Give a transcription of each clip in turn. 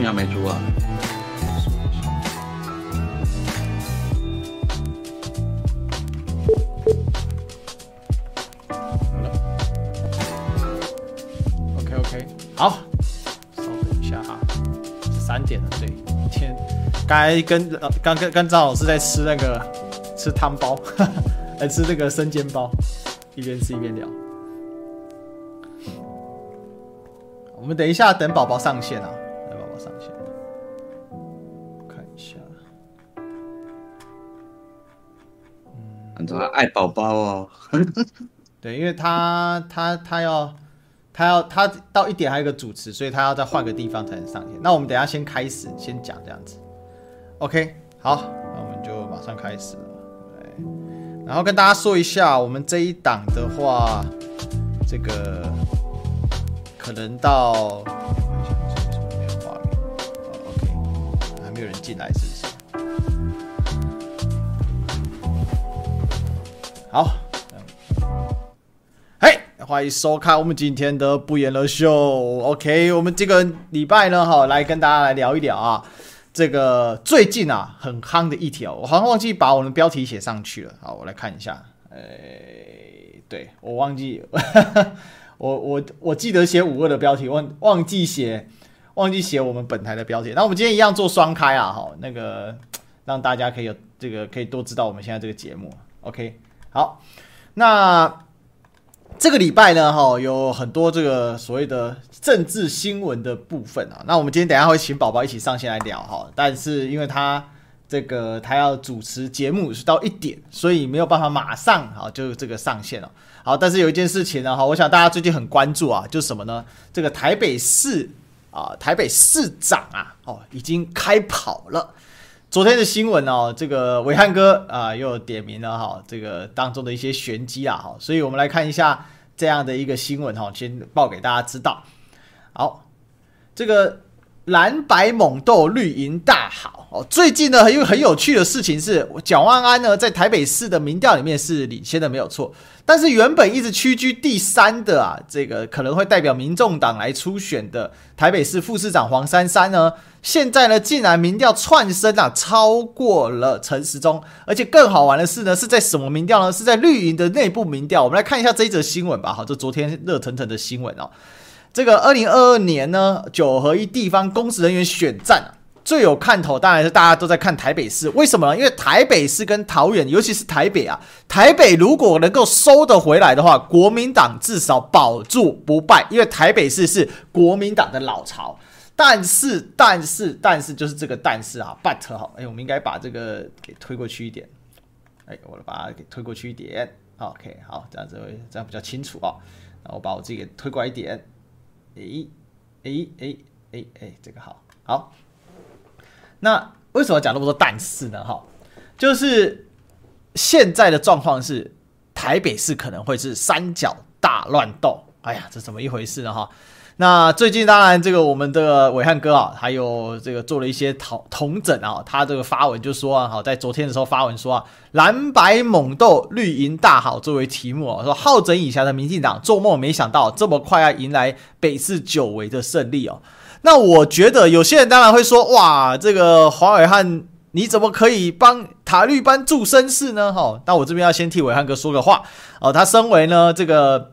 哈。画面还没出啊。好了。OK OK，好，稍等一下哈。三点了，对，天，刚才跟呃刚跟跟张老师在吃那个吃汤包，来吃那个生煎包，一边吃一边聊。我们等一下，等宝宝上线啊，爱宝宝哦。对，因为他他他要他要他到一点还有个主持，所以他要再换个地方才能上线。那我们等下先开始，先讲这样子。OK，好，那我们就马上开始了。对，然后跟大家说一下，我们这一档的话，这个。可能到，画面？OK，还没有人进来，是不是？好，嘿，欢迎收看我们今天的不言而秀。OK，我们这个礼拜呢，哈，来跟大家来聊一聊啊，这个最近啊很夯的一条，我好像忘记把我们标题写上去了。好，我来看一下，哎，对，我忘记。我我我记得写五二的标题，忘忘记写忘记写我们本台的标题。那我们今天一样做双开啊，哈，那个让大家可以有这个可以多知道我们现在这个节目。OK，好，那这个礼拜呢，哈，有很多这个所谓的政治新闻的部分啊。那我们今天等下会请宝宝一起上线来聊哈，但是因为他这个他要主持节目是到一点，所以没有办法马上啊就这个上线了。好，但是有一件事情呢，哈，我想大家最近很关注啊，就是什么呢？这个台北市啊，台北市长啊，哦，已经开跑了。昨天的新闻哦，这个伟汉哥啊，又点名了哈，这个当中的一些玄机啊，哈，所以我们来看一下这样的一个新闻哈，先报给大家知道。好，这个。蓝白猛斗，绿营大好哦。最近呢，很有很有趣的事情是，蒋万安呢在台北市的民调里面是领先的，没有错。但是原本一直屈居第三的啊，这个可能会代表民众党来初选的台北市副市长黄珊珊呢，现在呢竟然民调窜升啊，超过了陈时中。而且更好玩的是呢，是在什么民调呢？是在绿营的内部民调。我们来看一下这一则新闻吧。好，这昨天热腾腾的新闻哦。这个二零二二年呢，九合一地方公职人员选战啊，最有看头当然是大家都在看台北市。为什么呢？因为台北市跟桃园，尤其是台北啊，台北如果能够收得回来的话，国民党至少保住不败。因为台北市是国民党的老巢。但是，但是，但是，就是这个但是啊，but 好，哎，我们应该把这个给推过去一点。哎，我把它给推过去一点。OK，好，这样子会这样比较清楚啊。那我把我自己给推过来一点。哎，哎，哎，哎，哎，这个好好。那为什么讲那么多但是呢？哈，就是现在的状况是台北市可能会是三角大乱斗。哎呀，这怎么一回事呢？哈。那最近当然，这个我们的伟汉哥啊，还有这个做了一些统统整啊，他这个发文就说啊，好，在昨天的时候发文说啊，蓝白猛斗，绿营大好作为题目啊，说好整以暇的民进党做梦没想到这么快要迎来北市久违的胜利哦。那我觉得有些人当然会说，哇，这个黄伟汉你怎么可以帮塔绿班助声势呢？哈，那我这边要先替伟汉哥说个话哦，他身为呢这个。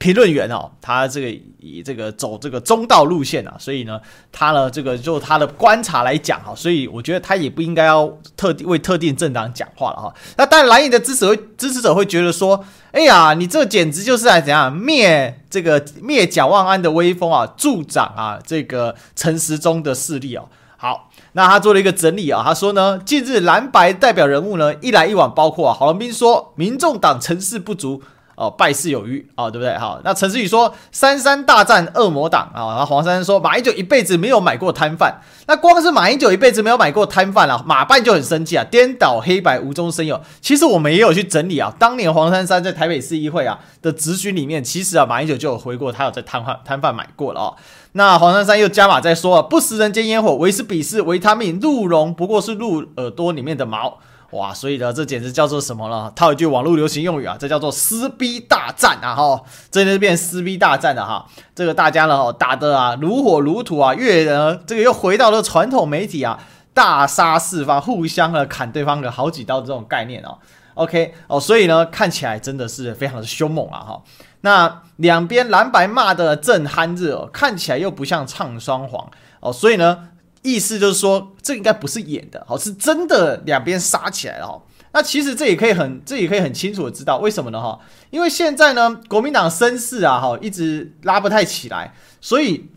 评论员哦，他这个以这个走这个中道路线啊，所以呢，他呢这个就他的观察来讲哈，所以我觉得他也不应该要特地为特定政党讲话了哈。那当然蓝营的支持支持者会觉得说，哎呀，你这简直就是来怎样灭这个灭蒋万安的威风啊，助长啊这个陈时中的势力哦。好，那他做了一个整理啊，他说呢，近日蓝白代表人物呢一来一往，包括啊郝龙斌说，民众党成事不足。哦，败事有余啊，对不对？好，那陈思宇说三三大战恶魔党啊，然后黄珊珊说马英九一辈子没有买过摊贩，那光是马英九一辈子没有买过摊贩啊，马办就很生气啊，颠倒黑白无中生有。其实我们也有去整理啊，当年黄珊珊在台北市议会啊的质询里面，其实啊马英九就有回过，他有在摊贩摊贩买过了哦。那黄珊珊又加码在说，不食人间烟火，唯是鄙视维他命鹿茸，不过是鹿耳朵里面的毛。哇，所以呢，这简直叫做什么呢？套一句网络流行用语啊，这叫做撕逼大战啊！哈，这就变撕逼大战了哈。这个大家呢，打得啊如火如荼啊，越呢这个又回到了传统媒体啊，大杀四方，互相的砍对方个好几刀的这种概念哦。OK 哦，所以呢，看起来真的是非常的凶猛啊哈。那两边蓝白骂的正酣热哦，看起来又不像唱双簧哦，所以呢。意思就是说，这应该不是演的，好，是真的两边杀起来了哈。那其实这也可以很，这也可以很清楚的知道为什么呢哈？因为现在呢，国民党声势啊哈，一直拉不太起来，所以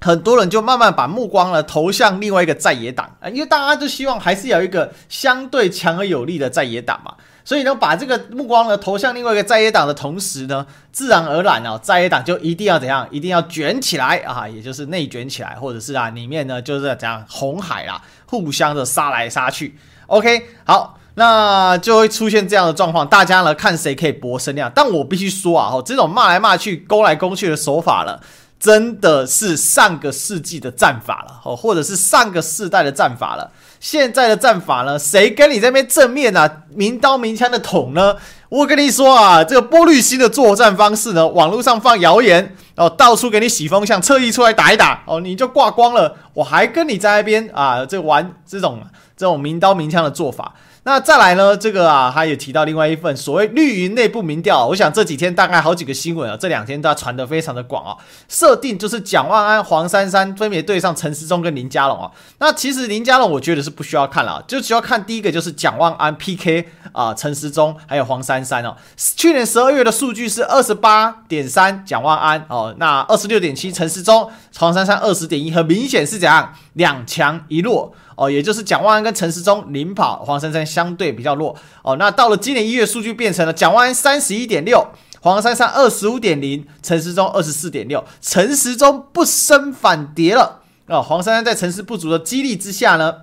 很多人就慢慢把目光呢投向另外一个在野党啊，因为大家就希望还是有一个相对强而有力的在野党嘛。所以呢，把这个目光呢投向另外一个在野党的同时呢，自然而然啊，在野党就一定要怎样？一定要卷起来啊，也就是内卷起来，或者是啊，里面呢就是怎样红海啦，互相的杀来杀去。OK，好，那就会出现这样的状况，大家呢看谁可以博声量。但我必须说啊，这种骂来骂去、攻来攻去的手法了，真的是上个世纪的战法了，哦，或者是上个世代的战法了。现在的战法呢？谁跟你这边正面啊，明刀明枪的捅呢？我跟你说啊，这个波绿心的作战方式呢，网络上放谣言哦，到处给你洗风向，特意出来打一打哦，你就挂光了。我还跟你在那边啊，这玩这种这种明刀明枪的做法。那再来呢？这个啊，他也提到另外一份所谓绿营内部民调。我想这几天大概好几个新闻啊，这两天都要传得非常的广啊。设定就是蒋万安、黄珊珊分别对上陈时中跟林佳龙啊。那其实林佳龙我觉得是不需要看了，就只要看第一个就是蒋万安 PK 啊，陈时中还有黄珊珊哦。去年十二月的数据是二十八点三蒋万安哦，那二十六点七陈时中，黄珊珊二十点一，很明显是怎样两强一弱。哦，也就是蒋万安跟陈时中领跑，黄珊珊相对比较弱。哦，那到了今年一月，数据变成了蒋万安三十一点六，黄珊珊二十五点零，陈时中二十四点六，陈时中不升反跌了。哦，黄珊珊在成事不足的激励之下呢，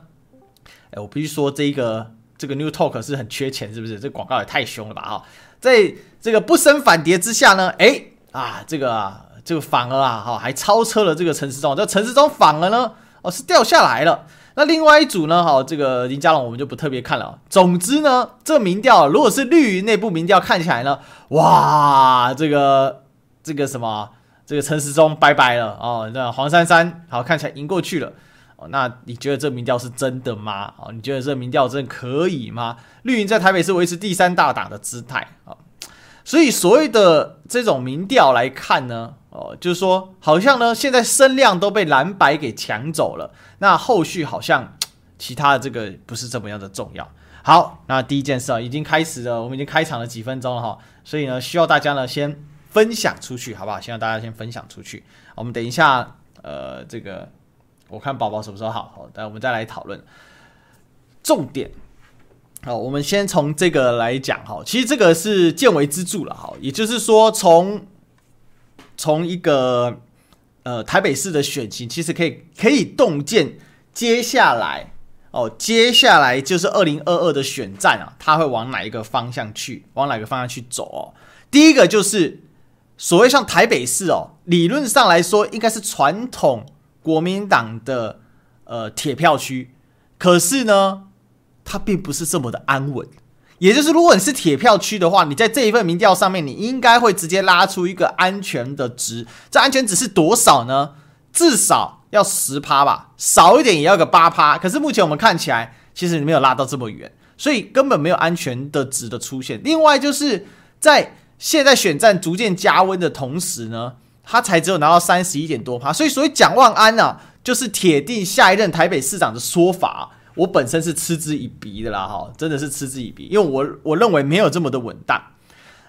哎，我必须说这个这个 New Talk 是很缺钱，是不是？这广告也太凶了吧？啊，在这个不升反跌之下呢，哎啊，这个啊，这个反而啊，哈，还超车了这个陈时中。这陈时中反而呢，哦，是掉下来了。那另外一组呢？好，这个林佳龙我们就不特别看了。总之呢，这个民调如果是绿营内部民调，看起来呢，哇，这个这个什么，这个陈时中拜拜了哦。那黄珊珊好，看起来赢过去了哦。那你觉得这民调是真的吗？哦，你觉得这民调真的可以吗？绿营在台北是维持第三大党的姿态啊。所以所谓的这种民调来看呢，哦，就是说好像呢，现在声量都被蓝白给抢走了。那后续好像 其他的这个不是这么样的重要。好，那第一件事啊，已经开始了，我们已经开场了几分钟了哈，所以呢，需要大家呢先分享出去，好不好？希望大家先分享出去。我们等一下，呃，这个我看宝宝什么时候好，好，等我们再来讨论重点。好，我们先从这个来讲哈，其实这个是见微知著了哈，也就是说从从一个。呃，台北市的选情其实可以可以洞见接下来哦，接下来就是二零二二的选战啊，它会往哪一个方向去，往哪个方向去走哦？第一个就是所谓像台北市哦，理论上来说应该是传统国民党的呃铁票区，可是呢，它并不是这么的安稳。也就是，如果你是铁票区的话，你在这一份民调上面，你应该会直接拉出一个安全的值。这安全值是多少呢？至少要十趴吧，少一点也要个八趴。可是目前我们看起来，其实你没有拉到这么远，所以根本没有安全的值的出现。另外，就是在现在选战逐渐加温的同时呢，他才只有拿到三十一点多趴。所以，所谓蒋万安啊，就是铁定下一任台北市长的说法。我本身是嗤之以鼻的啦，哈，真的是嗤之以鼻，因为我我认为没有这么的稳当。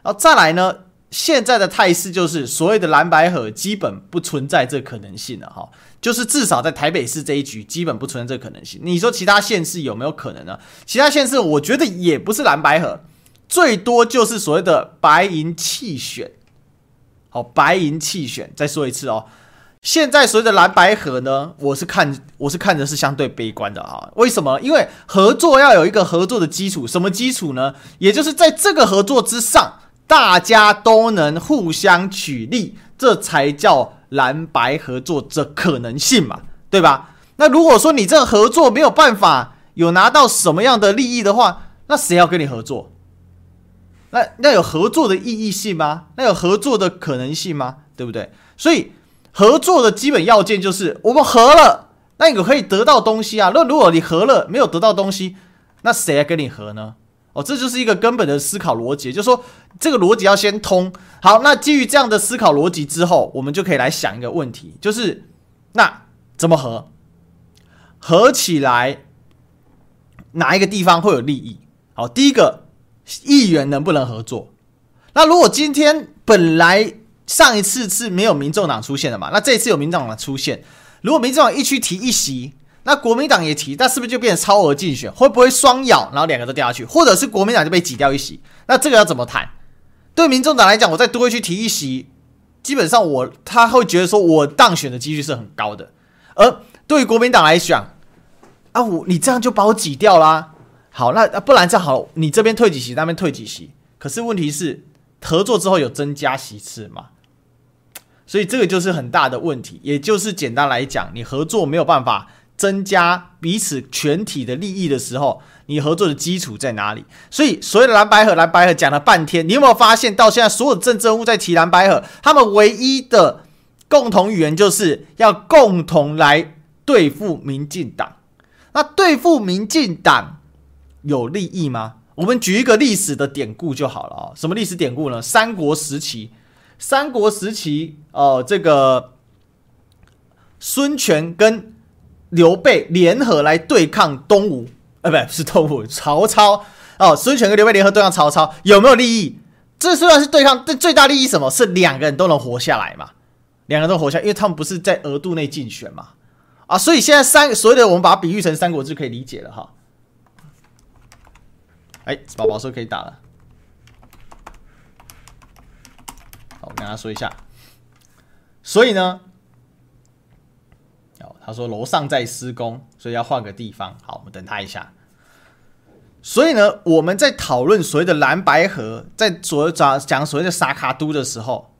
然后再来呢，现在的态势就是所谓的蓝白合基本不存在这可能性了，哈，就是至少在台北市这一局基本不存在这可能性。你说其他县市有没有可能呢？其他县市我觉得也不是蓝白合，最多就是所谓的白银弃选。好，白银弃选，再说一次哦。现在所谓的蓝白合呢，我是看我是看着是相对悲观的啊。为什么？因为合作要有一个合作的基础，什么基础呢？也就是在这个合作之上，大家都能互相取利，这才叫蓝白合作这可能性嘛，对吧？那如果说你这个合作没有办法有拿到什么样的利益的话，那谁要跟你合作？那那有合作的意义性吗？那有合作的可能性吗？对不对？所以合作的基本要件就是我们合了，那你可以得到东西啊。那如果你合了没有得到东西，那谁来跟你合呢？哦，这就是一个根本的思考逻辑，就是说这个逻辑要先通。好，那基于这样的思考逻辑之后，我们就可以来想一个问题，就是那怎么合？合起来哪一个地方会有利益？好，第一个。议员能不能合作？那如果今天本来上一次是没有民众党出现的嘛，那这一次有民众党出现，如果民众党一区提一席，那国民党也提，那是不是就变成超额竞选？会不会双咬，然后两个都掉下去？或者是国民党就被挤掉一席？那这个要怎么谈？对民众党来讲，我再多一区提一席，基本上我他会觉得说我当选的几率是很高的。而对于国民党来讲，啊，我你这样就把我挤掉啦。好，那不然这样好，你这边退几席，那边退几席。可是问题是，合作之后有增加席次吗？所以这个就是很大的问题。也就是简单来讲，你合作没有办法增加彼此全体的利益的时候，你合作的基础在哪里？所以所谓的蓝白合，蓝白合讲了半天，你有没有发现到现在所有政治人物在提蓝白合，他们唯一的共同语言就是要共同来对付民进党。那对付民进党。有利益吗？我们举一个历史的典故就好了啊、哦。什么历史典故呢？三国时期，三国时期哦、呃，这个孙权跟刘备联合来对抗东吴，呃，不是东吴，曹操哦。孙权跟刘备联合对抗曹操，有没有利益？这虽然是对抗，但最大利益什么？是两个人都能活下来嘛？两个人都活下，因为他们不是在额度内竞选嘛？啊，所以现在三所谓的我们把它比喻成三国就可以理解了哈。哎，宝宝说可以打了。好，我跟他说一下。所以呢，哦，他说楼上在施工，所以要换个地方。好，我们等他一下。所以呢，我们在讨论所谓的蓝白合，在所讲讲所谓的沙卡都的时候，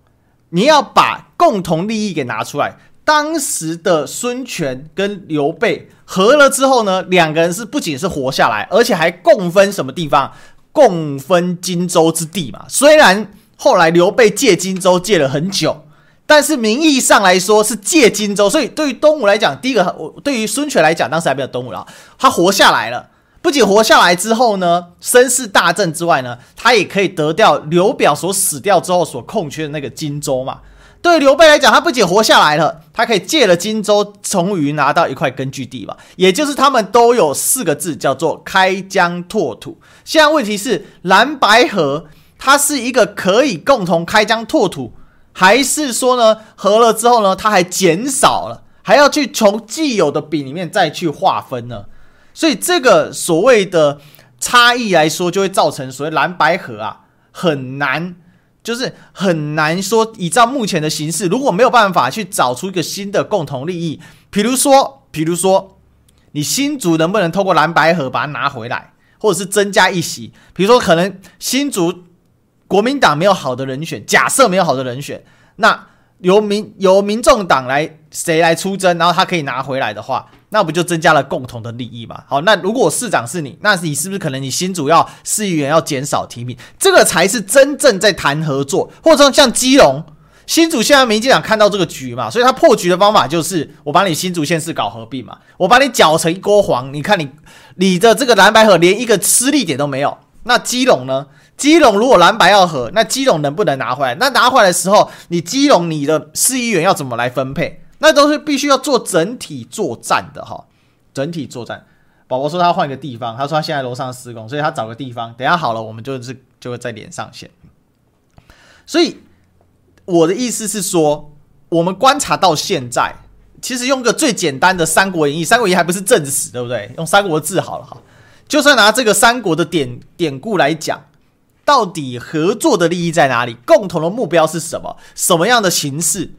你要把共同利益给拿出来。当时的孙权跟刘备合了之后呢，两个人是不仅是活下来，而且还共分什么地方？共分荆州之地嘛。虽然后来刘备借荆州借了很久，但是名义上来说是借荆州。所以对于东吴来讲，第一个，我对于孙权来讲，当时还没有东吴了，他活下来了。不仅活下来之后呢，声势大振之外呢，他也可以得掉刘表所死掉之后所空缺的那个荆州嘛。对刘备来讲，他不仅活下来了，他可以借了荆州，终于拿到一块根据地吧。也就是他们都有四个字，叫做开疆拓土。现在问题是蓝白河，它是一个可以共同开疆拓土，还是说呢，合了之后呢，它还减少了，还要去从既有的饼里面再去划分呢？所以这个所谓的差异来说，就会造成所谓蓝白合啊很难。就是很难说，依照目前的形势，如果没有办法去找出一个新的共同利益，比如说，比如说，你新竹能不能透过蓝白合把它拿回来，或者是增加一席？比如说，可能新竹国民党没有好的人选，假设没有好的人选，那由民由民众党来谁来出征，然后他可以拿回来的话。那不就增加了共同的利益嘛？好，那如果市长是你，那你是不是可能你新主要市议员要减少提名？这个才是真正在谈合作，或者说像基隆新竹，现在民进党看到这个局嘛，所以他破局的方法就是我把你新竹县市搞合并嘛，我把你搅成一锅黄。你看你你的这个蓝白合连一个吃力点都没有。那基隆呢？基隆如果蓝白要合，那基隆能不能拿回来？那拿回来的时候，你基隆你的市议员要怎么来分配？那都是必须要做整体作战的哈，整体作战。宝宝说他换一个地方，他说他现在楼上施工，所以他找个地方，等下好了，我们就是就会再连上线。所以我的意思是说，我们观察到现在，其实用个最简单的《三国演义》，《三国演义》还不是正史，对不对？用《三国志》好了哈。就算拿这个三国的典典故来讲，到底合作的利益在哪里？共同的目标是什么？什么样的形式？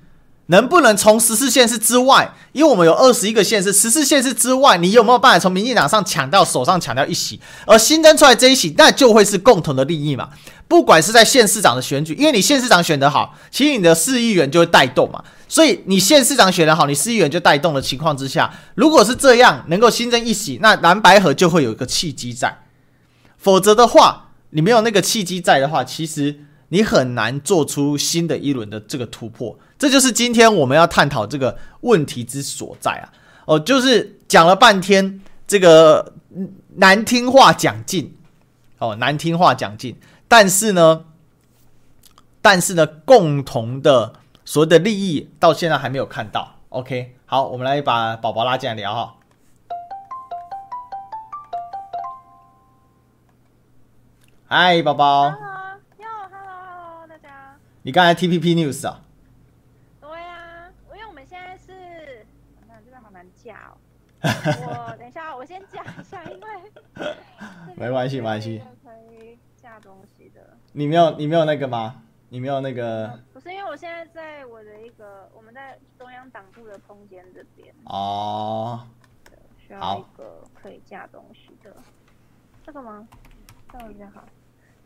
能不能从十四县市之外，因为我们有二十一个县市，十四县市之外，你有没有办法从民进党上抢到手上抢到一席？而新增出来这一席，那就会是共同的利益嘛。不管是在县市长的选举，因为你县市长选得好，其实你的市议员就会带动嘛。所以你县市长选得好，你市议员就带动的情况之下，如果是这样，能够新增一席，那蓝白合就会有一个契机在。否则的话，你没有那个契机在的话，其实你很难做出新的一轮的这个突破。这就是今天我们要探讨这个问题之所在啊！哦，就是讲了半天这个难听话讲尽，哦，难听话讲尽，但是呢，但是呢，共同的所谓的利益到现在还没有看到。OK，好，我们来把宝宝拉进来聊哈。嗨，宝宝。Hello，Hello，Hello，大家。你刚才 TPP News 啊？对啊，因为我们现在是……那这边好难架哦。我等一下，我先架一下，因为 没关系，没关系。可以架东西的。你没有，你没有那个吗？你没有那个？不是，因为我现在在我的一个，我们在中央党部的空间这边。哦。需要一个可以架东西的。这个吗？这样比较好。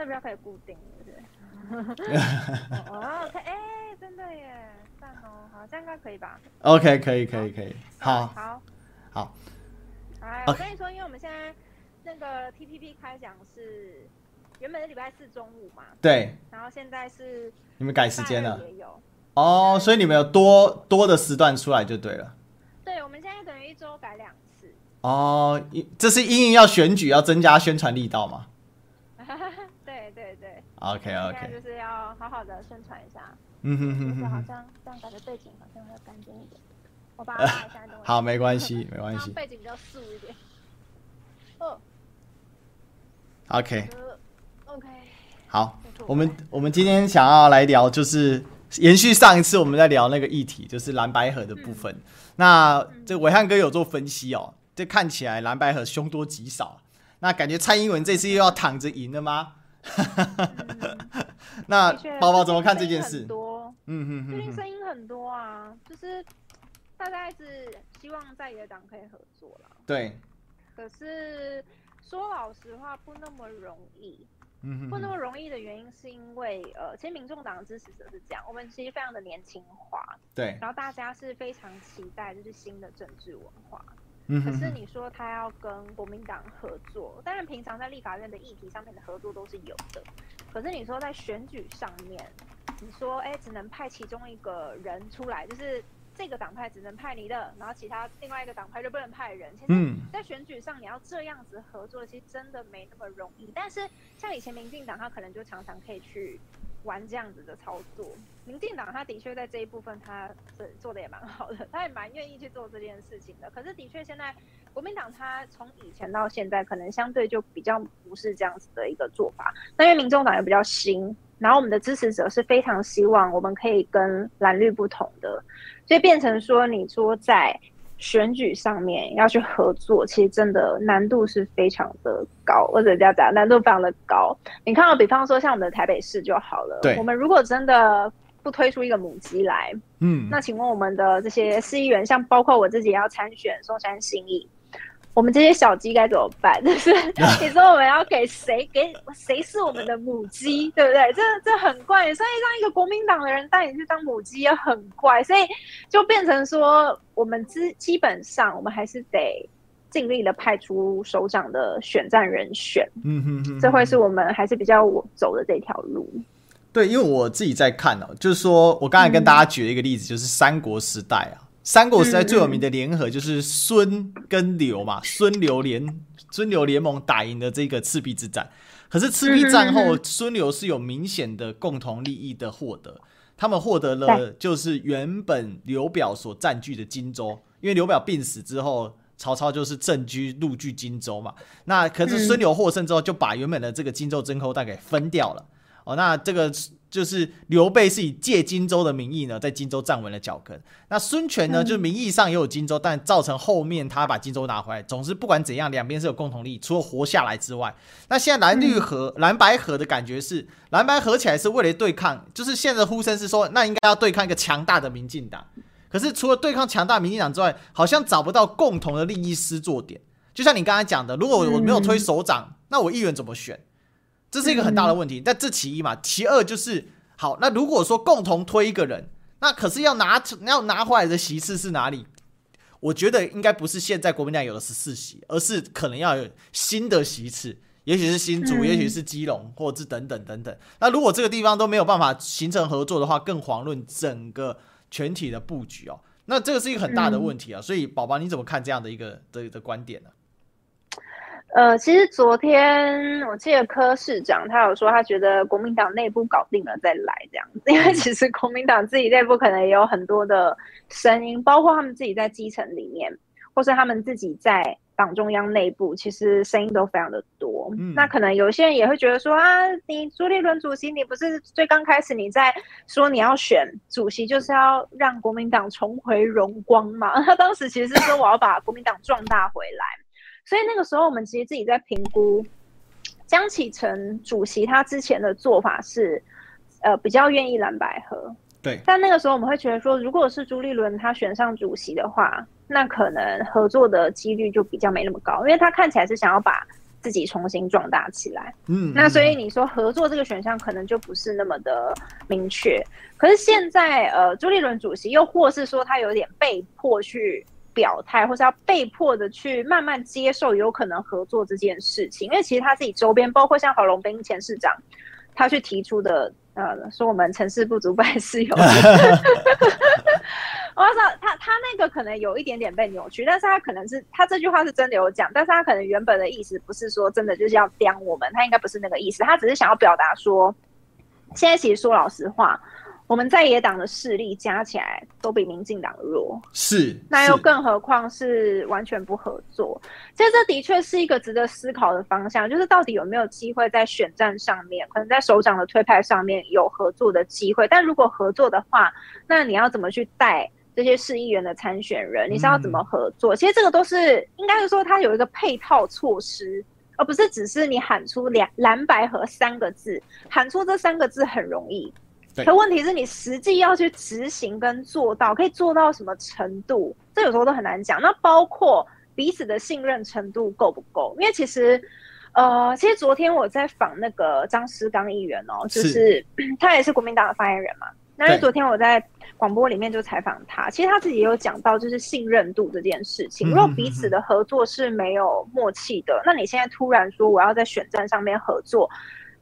这比较可以固定，对不对？哦，OK，哎，真的耶，赞哦，好，这样应该可以吧？OK，可以，可以，可以，好，好，好。哎，我跟你说，因为我们现在那个 TPP 开讲是原本是礼拜四中午嘛，对。然后现在是你们改时间了，也有哦，所以你们有多多的时段出来就对了。对，我们现在等于一周改两次。哦，这是因为要选举，要增加宣传力道吗？，OK OK，就是要好好的宣传一下。嗯哼哼哼，好像这样感觉背景好像会干净一点。我把它拉一下，好，没关系，没关系。背景比较素一点。哦，OK OK，好，我们我们今天想要来聊，就是延续上一次我们在聊那个议题，就是蓝白河的部分。那这伟汉哥有做分析哦，这看起来蓝白河凶多吉少。那感觉蔡英文这次又要躺着赢了吗？那宝宝怎么看这件事？多，嗯嗯嗯，最近声音很多啊，就是大家一直希望在野党可以合作了。对。可是说老实话，不那么容易。嗯，不那么容易的原因是因为，呃，其实民众党的支持者是这样，我们其实非常的年轻化。对。然后大家是非常期待，就是新的政治文化。可是你说他要跟国民党合作，当然平常在立法院的议题上面的合作都是有的。可是你说在选举上面，你说哎，只能派其中一个人出来，就是这个党派只能派你的，然后其他另外一个党派就不能派人。其实，在选举上你要这样子合作，其实真的没那么容易。但是像以前民进党，他可能就常常可以去。玩这样子的操作，民进党他的确在这一部分他是做的也蛮好的，他也蛮愿意去做这件事情的。可是的确现在国民党他从以前到现在可能相对就比较不是这样子的一个做法。那因为民众党也比较新，然后我们的支持者是非常希望我们可以跟蓝绿不同的，所以变成说你说在。选举上面要去合作，其实真的难度是非常的高，或者这样讲，难度非常的高。你看到，比方说像我们的台北市就好了，对，我们如果真的不推出一个母鸡来，嗯，那请问我们的这些市议员，像包括我自己也要参选松山新义。我们这些小鸡该怎么办？就是 你说我们要给谁？给谁是我们的母鸡？对不对？这这很怪，所以让一个国民党的人带你去当母鸡也很怪，所以就变成说，我们基基本上我们还是得尽力的派出首长的选战人选。嗯哼哼，这会是我们还是比较走的这条路。对，因为我自己在看哦，就是说我刚才跟大家举了一个例子，就是三国时代啊。三国时代最有名的联合就是孙跟刘嘛，孙刘联孙刘联盟打赢了这个赤壁之战。可是赤壁战后，孙刘是有明显的共同利益的获得，他们获得了就是原本刘表所占据的荆州，因为刘表病死之后，曹操就是镇居入据荆州嘛。那可是孙刘获胜之后，就把原本的这个荆州真空袋给分掉了。哦，那这个。就是刘备是以借荆州的名义呢，在荆州站稳了脚跟。那孙权呢，就名义上也有荆州，但造成后面他把荆州拿回来。总之，不管怎样，两边是有共同利益，除了活下来之外。那现在蓝绿合、蓝白合的感觉是，蓝白合起来是为了对抗，就是现在的呼声是说，那应该要对抗一个强大的民进党。可是除了对抗强大民进党之外，好像找不到共同的利益施作点。就像你刚才讲的，如果我没有推首长，那我议员怎么选？这是一个很大的问题，但这其一嘛，其二就是好。那如果说共同推一个人，那可是要拿要拿回来的席次是哪里？我觉得应该不是现在国民党有的十四席，而是可能要有新的席次，也许是新竹，嗯、也许是基隆，或者是等等等等。那如果这个地方都没有办法形成合作的话，更遑论整个全体的布局哦。那这个是一个很大的问题啊。嗯、所以宝宝你怎么看这样的一个的的观点呢？呃，其实昨天我记得柯市长他有说，他觉得国民党内部搞定了再来这样子，因为其实国民党自己内部可能也有很多的声音，包括他们自己在基层里面，或是他们自己在。党中央内部其实声音都非常的多，嗯、那可能有些人也会觉得说啊，你朱立伦主席，你不是最刚开始你在说你要选主席，就是要让国民党重回荣光嘛？他当时其实是说我要把国民党壮大回来，所以那个时候我们其实自己在评估江启臣主席他之前的做法是，呃，比较愿意蓝白合。对，但那个时候我们会觉得说，如果是朱立伦他选上主席的话，那可能合作的几率就比较没那么高，因为他看起来是想要把自己重新壮大起来。嗯，那所以你说合作这个选项可能就不是那么的明确。可是现在呃，朱立伦主席又或是说他有点被迫去表态，或是要被迫的去慢慢接受有可能合作这件事情，因为其实他自己周边包括像郝龙斌前市长，他去提出的。呃，说我们成事不足败事有余。我说他他那个可能有一点点被扭曲，但是他可能是他这句话是真的有讲，但是他可能原本的意思不是说真的就是要刁我们，他应该不是那个意思，他只是想要表达说，现在其实说老实话。我们在野党的势力加起来都比民进党弱，是，那又更何况是完全不合作。其实这的确是一个值得思考的方向，就是到底有没有机会在选战上面，可能在首长的推派上面有合作的机会。但如果合作的话，那你要怎么去带这些市议员的参选人？你是要怎么合作？嗯、其实这个都是应该是说，它有一个配套措施，而不是只是你喊出两蓝白和三个字，喊出这三个字很容易。可问题是你实际要去执行跟做到，可以做到什么程度？这有时候都很难讲。那包括彼此的信任程度够不够？因为其实，呃，其实昨天我在访那个张师刚议员哦，就是，是他也是国民党的发言人嘛。那因为昨天我在广播里面就采访他，其实他自己也有讲到，就是信任度这件事情。如果彼此的合作是没有默契的，那你现在突然说我要在选战上面合作。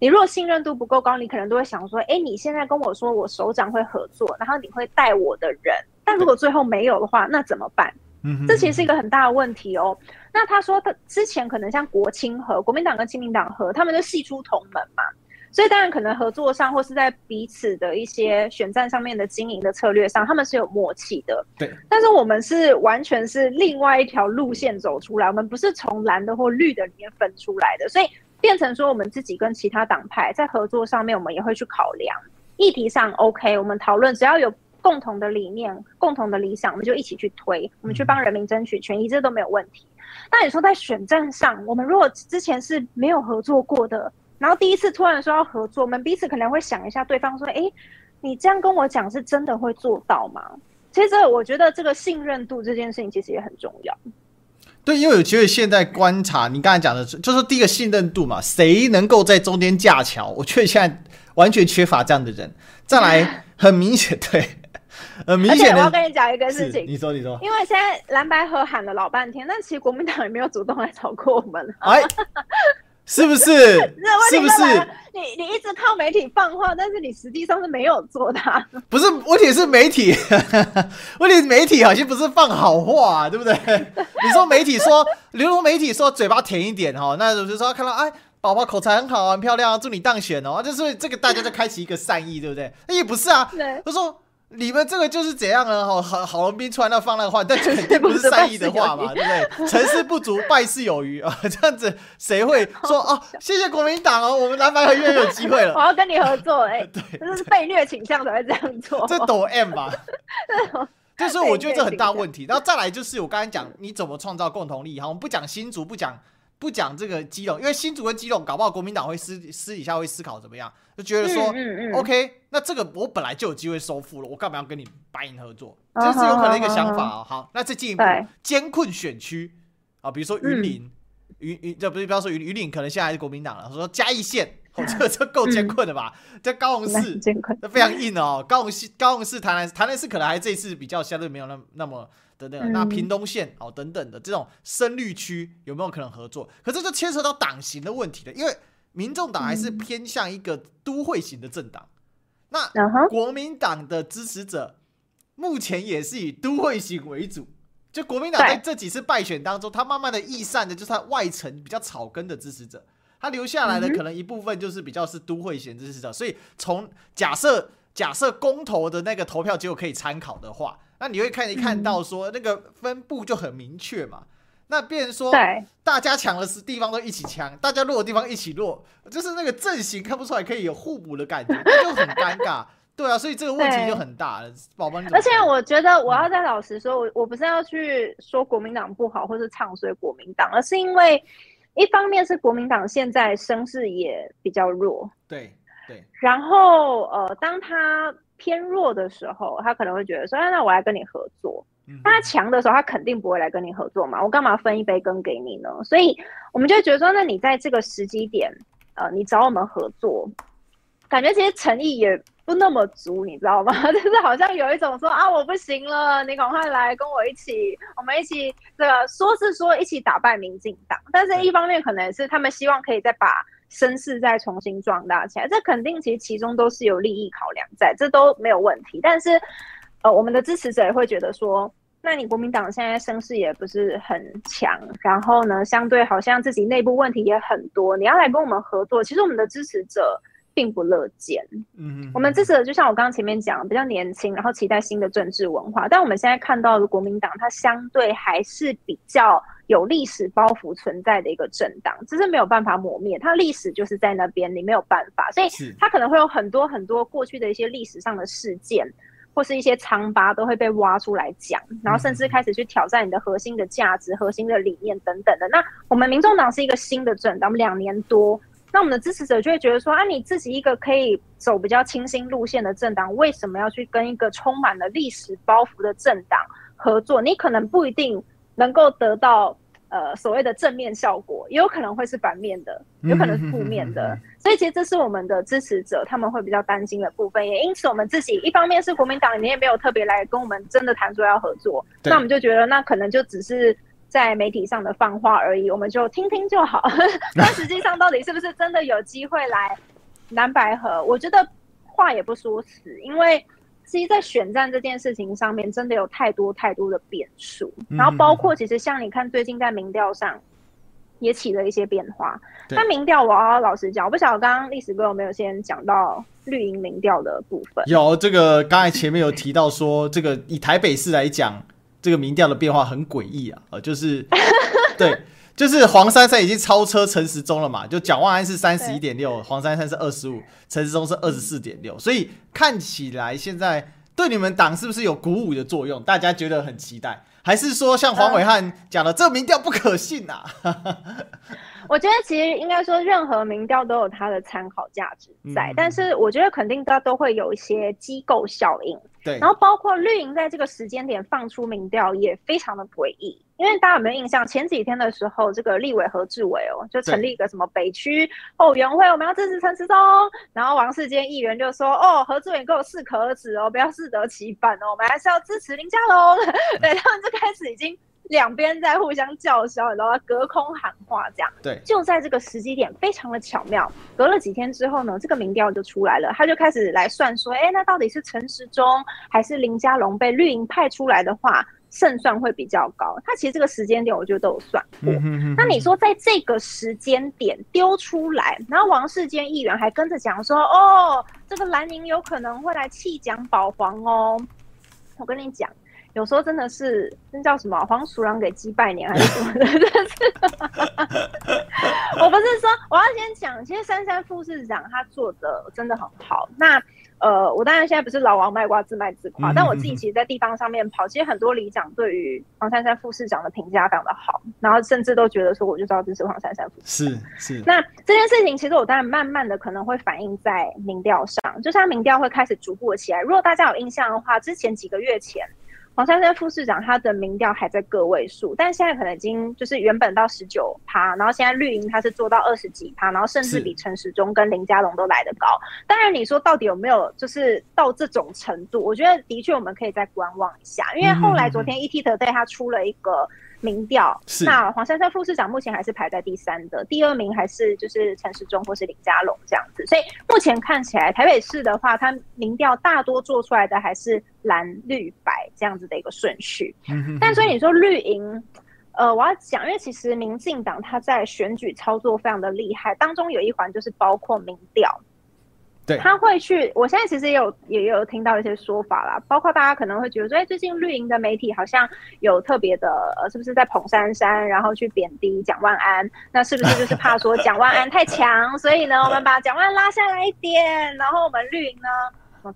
你如果信任度不够高，你可能都会想说：哎，你现在跟我说我首长会合作，然后你会带我的人，但如果最后没有的话，那怎么办？嗯，这其实是一个很大的问题哦。那他说他之前可能像国青和，国民党跟亲民党合，他们就系出同门嘛，所以当然可能合作上或是在彼此的一些选战上面的经营的策略上，他们是有默契的。对，但是我们是完全是另外一条路线走出来，我们不是从蓝的或绿的里面分出来的，所以。变成说，我们自己跟其他党派在合作上面，我们也会去考量议题上。OK，我们讨论，只要有共同的理念、共同的理想，我们就一起去推，我们去帮人民争取权益，这都没有问题。那你说在选战上，我们如果之前是没有合作过的，然后第一次突然说要合作，我们彼此可能会想一下对方说：“哎，你这样跟我讲，是真的会做到吗？”其实我觉得这个信任度这件事情其实也很重要。对，因为我觉得现在观察，你刚才讲的是，就是第一个信任度嘛，谁能够在中间架桥？我觉得现在完全缺乏这样的人。再来，很明显，对，很明显。我要跟你讲一个事情，你说，你说，因为现在蓝白河喊了老半天，但其实国民党也没有主动来找过我们。哎。是不是？是不是？你你一直靠媒体放话，但是你实际上是没有做的。不是，问题是媒体，问题媒体好像不是放好话，对不对？你说媒体说，流通媒体说嘴巴甜一点哈，那就是说看到哎，宝宝口才很好，很漂亮啊，祝你当选哦，就是这个大家就开启一个善意，对不对？那也不是啊，对，他说。你们这个就是怎样呢？好好郝龙斌出来那放那个话，但肯定不是 善意的话嘛，对不对？成事不足，败事有余啊！这样子谁会说 哦？谢谢国民党哦，我们蓝白合越有机会了。我要跟你合作，哎，对，这是被虐倾向才会这样做。这抖 M 吧？就是我觉得这很大问题。然后再来就是我刚才讲，你怎么创造共同利益？哈，我们不讲新竹，不讲。不讲这个基隆，因为新竹跟基隆搞不好国民党会私私底下会思考怎么样，就觉得说、嗯嗯嗯、OK，那这个我本来就有机会收复了，我干嘛要跟你白银合作？这是有可能一个想法哦。好，那再进一步艰困选区啊，比如说云林，云云这不是不要说云云林，可能现在还是国民党了。说嘉义县，哦，这个这够艰困的吧？在、嗯、高雄市，这非常硬哦。高雄市高雄市台南台南市可能还这一次比较相对没有那么那么。等等，那屏东县哦等等的这种深绿区有没有可能合作？可是就牵扯到党型的问题了，因为民众党还是偏向一个都会型的政党，那国民党的支持者目前也是以都会型为主。就国民党在这几次败选当中，他慢慢的易散的，就是他外层比较草根的支持者，他留下来的可能一部分就是比较是都会型支持者。所以从假设假设公投的那个投票结果可以参考的话，那你会看一看到说那个分布就很明确嘛。那变成说大家抢的是地方都一起抢，大家弱的地方一起弱，就是那个阵型看不出来可以有互补的感觉，就很尴尬。对啊，所以这个问题就很大了，宝宝。而且我觉得我要再老实说，我我不是要去说国民党不好，或是唱衰国民党，而是因为一方面是国民党现在声势也比较弱，对对。然后呃，当他偏弱的时候，他可能会觉得说，啊，那我来跟你合作。当他强的时候，他肯定不会来跟你合作嘛，我干嘛分一杯羹给你呢？所以我们就觉得说，那你在这个时机点，呃，你找我们合作，感觉其实诚意也。不那么足，你知道吗？就是好像有一种说啊，我不行了，你赶快来跟我一起，我们一起这个说是说一起打败民进党，但是一方面可能是他们希望可以再把声势再重新壮大起来，这肯定其实其中都是有利益考量在，这都没有问题。但是呃，我们的支持者也会觉得说，那你国民党现在声势也不是很强，然后呢，相对好像自己内部问题也很多，你要来跟我们合作，其实我们的支持者。并不乐见。嗯，我们支持者就像我刚刚前面讲，比较年轻，然后期待新的政治文化。但我们现在看到的国民党，它相对还是比较有历史包袱存在的一个政党，这是没有办法磨灭。它历史就是在那边，你没有办法，所以它可能会有很多很多过去的一些历史上的事件，或是一些疮疤都会被挖出来讲，然后甚至开始去挑战你的核心的价值、核心的理念等等的。那我们民众党是一个新的政党，我们两年多。那我们的支持者就会觉得说啊，你自己一个可以走比较清新路线的政党，为什么要去跟一个充满了历史包袱的政党合作？你可能不一定能够得到呃所谓的正面效果，也有可能会是反面的，有可能是负面的。所以其实这是我们的支持者他们会比较担心的部分。也因此，我们自己一方面是国民党，你也没有特别来跟我们真的谈说要合作，那我们就觉得那可能就只是。在媒体上的放话而已，我们就听听就好。但实际上，到底是不是真的有机会来蓝白河？我觉得话也不说死，因为其实，在选战这件事情上面，真的有太多太多的变数。然后，包括其实像你看，最近在民调上也起了一些变化。那民调，我要老实讲，我不晓得刚刚历史哥有没有先讲到绿营民调的部分。有这个，刚才前面有提到说，这个以台北市来讲。这个民调的变化很诡异啊，呃，就是，对，就是黄珊珊已经超车陈时中了嘛，就蒋万安是三十一点六，黄珊珊是二十五，陈时中是二十四点六，所以看起来现在对你们党是不是有鼓舞的作用？大家觉得很期待，还是说像黄伟汉讲的，这个民调不可信呐、啊？我觉得其实应该说，任何民调都有它的参考价值在，嗯，但是我觉得肯定它都会有一些机构效应。对，然后包括绿营在这个时间点放出民调也非常的诡异，因为大家有没有印象？前几天的时候，这个立委何志伟哦，就成立一个什么北区后援会，我们要支持陈时中。然后王世坚议员就说：“哦，何志伟给我适可而止哦，不要适得其反哦，我们还是要支持林佳龙。”对，他们就开始已经。两边在互相叫嚣，然后隔空喊话，这样。对，就在这个时机点，非常的巧妙。隔了几天之后呢，这个民调就出来了，他就开始来算说，哎，那到底是陈时中还是林佳龙被绿营派出来的话，胜算会比较高。他其实这个时间点，我觉得都有算过。嗯哼嗯哼。那你说在这个时间点丢出来，然后王世坚议员还跟着讲说，哦，这个蓝营有可能会来弃蒋保皇哦。我跟你讲。有时候真的是那叫什么黄鼠狼给鸡拜年还是什么的，但是 我不是说我要先讲，其实珊珊副市长他做的真的很好。那呃，我当然现在不是老王卖瓜自卖自夸，但我自己其实，在地方上面跑，其实很多里长对于黄珊珊副市长的评价非常的好，然后甚至都觉得说，我就知道这是黄珊珊副市长。是是。那这件事情其实我当然慢慢的可能会反映在民调上，就像民调会开始逐步的起来。如果大家有印象的话，之前几个月前。黄珊珊副市长他的民调还在个位数，但现在可能已经就是原本到十九趴，然后现在绿营他是做到二十几趴，然后甚至比陈时中跟林佳龙都来得高。当然你说到底有没有就是到这种程度？我觉得的确我们可以再观望一下，因为后来昨天 ETtoday 他出了一个。民调，那黄珊珊副市长目前还是排在第三的，第二名还是就是陈时中或是林佳龙这样子，所以目前看起来台北市的话，它民调大多做出来的还是蓝绿白这样子的一个顺序。但所以你说绿营，呃，我要讲，因为其实民进党它在选举操作非常的厉害，当中有一环就是包括民调。对，他会去。我现在其实也有也有听到一些说法啦，包括大家可能会觉得说，哎，最近绿营的媒体好像有特别的，呃，是不是在捧珊珊，然后去贬低蒋万安？那是不是就是怕说 蒋万安太强，所以呢，我们把蒋万安拉下来一点，然后我们绿营呢？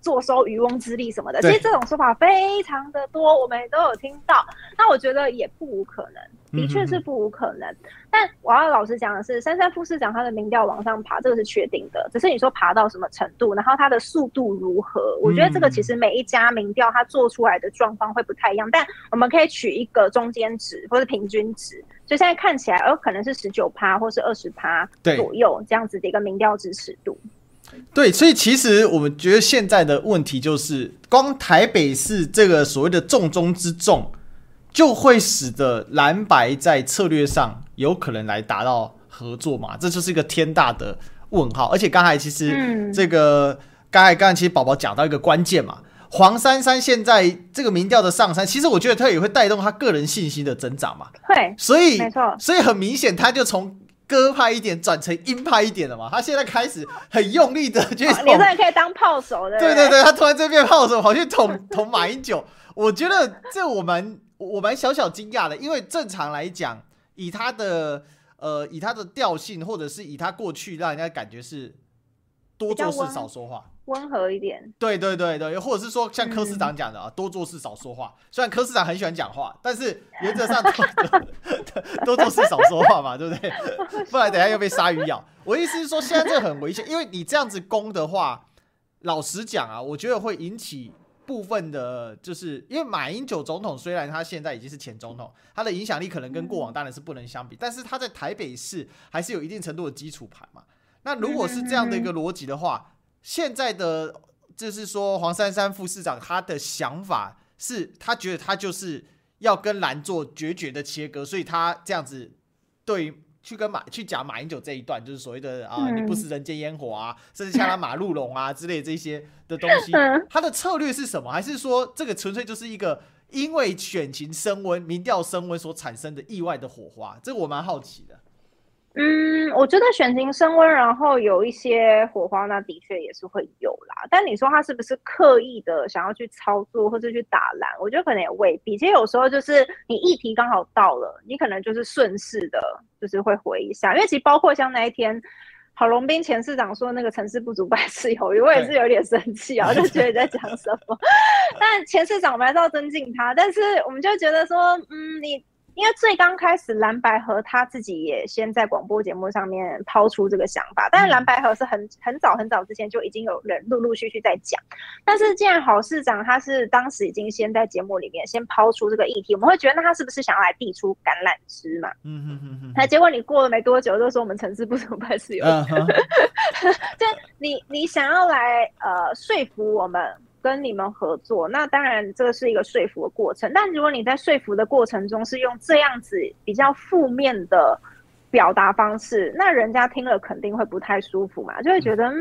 坐收渔翁之利什么的，其实这种说法非常的多，我们都有听到。那我觉得也不无可能，的确是不无可能。但我要老实讲的是，珊珊副市长他的民调往上爬，这个是确定的。只是你说爬到什么程度，然后他的速度如何，我觉得这个其实每一家民调他做出来的状况会不太一样。但我们可以取一个中间值或者平均值，所以现在看起来，呃，可能是十九趴或是二十趴左右这样子的一个民调支持度。对，所以其实我们觉得现在的问题就是，光台北市这个所谓的重中之重，就会使得蓝白在策略上有可能来达到合作嘛？这就是一个天大的问号。而且刚才其实这个刚才刚才其实宝宝讲到一个关键嘛，黄珊珊现在这个民调的上山，其实我觉得他也会带动他个人信心的增长嘛。对，所以没错，所以很明显他就从。鸽派一点转成鹰派一点了嘛？他现在开始很用力的，就是你这也可以当炮手的。对对对，他突然这边炮手跑去捅捅马英九，我觉得这我蛮我蛮小小惊讶的，因为正常来讲，以他的呃以他的调性，或者是以他过去让人家感觉是多做事少说话。温和一点，对对对对，或者是说像柯市长讲的啊，嗯、多做事少说话。虽然柯市长很喜欢讲话，但是原则上多 做事少说话嘛，对不对？不然等下又被鲨鱼咬。我意思是说，现在这很危险，因为你这样子攻的话，老实讲啊，我觉得会引起部分的，就是因为马英九总统虽然他现在已经是前总统，他的影响力可能跟过往当然是不能相比，但是他在台北市还是有一定程度的基础盘嘛。那如果是这样的一个逻辑的话，现在的就是说，黄珊珊副市长他的想法是，他觉得他就是要跟蓝做决绝的切割，所以他这样子对去跟马去讲马英九这一段，就是所谓的啊，你不食人间烟火啊，甚至像他马路龙啊之类这些的东西，他的策略是什么？还是说这个纯粹就是一个因为选情升温、民调升温所产生的意外的火花？这个我蛮好奇的。嗯，我觉得选情升温，然后有一些火花，那的确也是会有啦。但你说他是不是刻意的想要去操作或者去打蓝？我觉得可能也未必。其实有时候就是你议题刚好到了，你可能就是顺势的，就是会回一下。因为其实包括像那一天郝龙斌前市长说那个成事不足败事有余，我也是有点生气啊，我就觉得你在讲什么。但前市长我们还是要尊敬他，但是我们就觉得说，嗯，你。因为最刚开始，蓝白合他自己也先在广播节目上面抛出这个想法，但是蓝白合是很很早很早之前就已经有人陆陆续续在讲。但是既然郝市长他是当时已经先在节目里面先抛出这个议题，我们会觉得那他是不是想要来递出橄榄枝嘛？嗯嗯嗯嗯。那结果你过了没多久，就说我们城市不足败事有余。就你你想要来呃说服我们。跟你们合作，那当然这个是一个说服的过程。但如果你在说服的过程中是用这样子比较负面的。表达方式，那人家听了肯定会不太舒服嘛，就会觉得，嗯，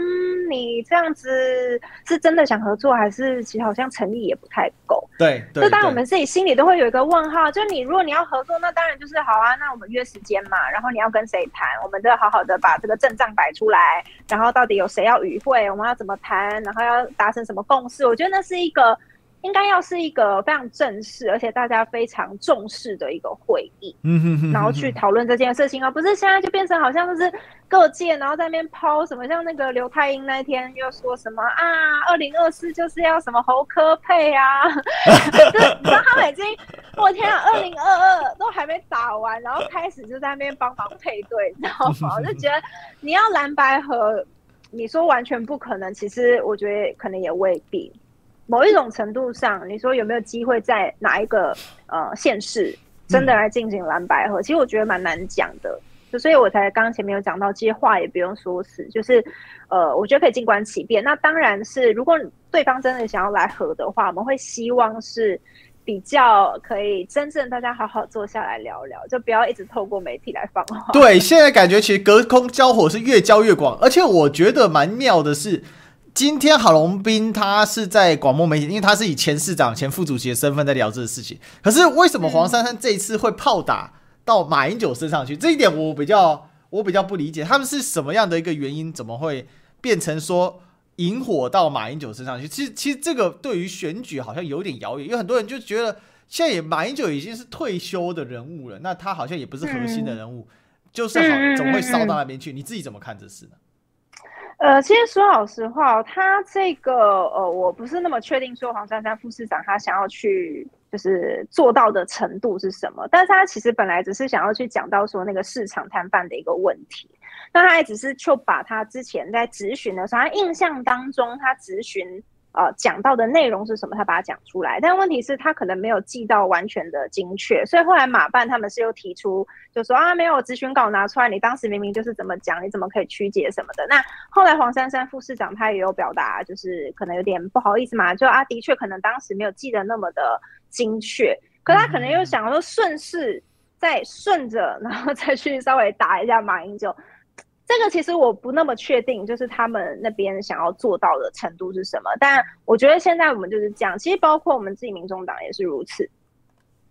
你这样子是真的想合作，还是其实好像诚意也不太够？对，对，就当然我们自己心里都会有一个问号。就你如果你要合作，那当然就是好啊，那我们约时间嘛，然后你要跟谁谈，我们都要好好的把这个阵仗摆出来，然后到底有谁要与会，我们要怎么谈，然后要达成什么共识？我觉得那是一个。应该要是一个非常正式，而且大家非常重视的一个会议，嗯哼哼，然后去讨论这件事情，而不是现在就变成好像就是各界，然后在那边抛什么，像那个刘太英那天又说什么啊，二零二四就是要什么侯科配啊，就是你知道他们已经，我天啊，二零二二都还没打完，然后开始就在那边帮忙配对，你知道吗？我就觉得你要蓝白和，你说完全不可能，其实我觉得可能也未必。某一种程度上，你说有没有机会在哪一个呃县市真的来进行蓝白合？嗯、其实我觉得蛮难讲的。就所以我才刚刚前面有讲到，这些话也不用说死，就是呃，我觉得可以静观其变。那当然是，如果对方真的想要来合的话，我们会希望是比较可以真正大家好好坐下来聊聊，就不要一直透过媒体来放话。对，现在感觉其实隔空交火是越交越广，而且我觉得蛮妙的是。今天郝龙斌他是在广播媒体，因为他是以前市长、前副主席的身份在聊这个事情。可是为什么黄珊珊这一次会炮打到马英九身上去？这一点我比较我比较不理解，他们是什么样的一个原因？怎么会变成说引火到马英九身上去？其实其实这个对于选举好像有点遥远，因为很多人就觉得现在也马英九已经是退休的人物了，那他好像也不是核心的人物，就是好怎么会烧到那边去？你自己怎么看这事呢？呃，其实说老实话，他这个呃，我不是那么确定说黄珊珊副市长他想要去就是做到的程度是什么，但是他其实本来只是想要去讲到说那个市场摊贩的一个问题，那他也只是就把他之前在咨询的时候，他印象当中他咨询。呃，讲到的内容是什么？他把它讲出来，但问题是，他可能没有记到完全的精确，所以后来马办他们是又提出，就说啊，没有咨询稿拿出来，你当时明明就是怎么讲，你怎么可以曲解什么的？那后来黄珊珊副市长他也有表达，就是可能有点不好意思嘛，就啊，的确可能当时没有记得那么的精确，可他可能又想说顺势再顺着，然后再去稍微打一下马英九。这个其实我不那么确定，就是他们那边想要做到的程度是什么。但我觉得现在我们就是这样，其实包括我们自己民众党也是如此。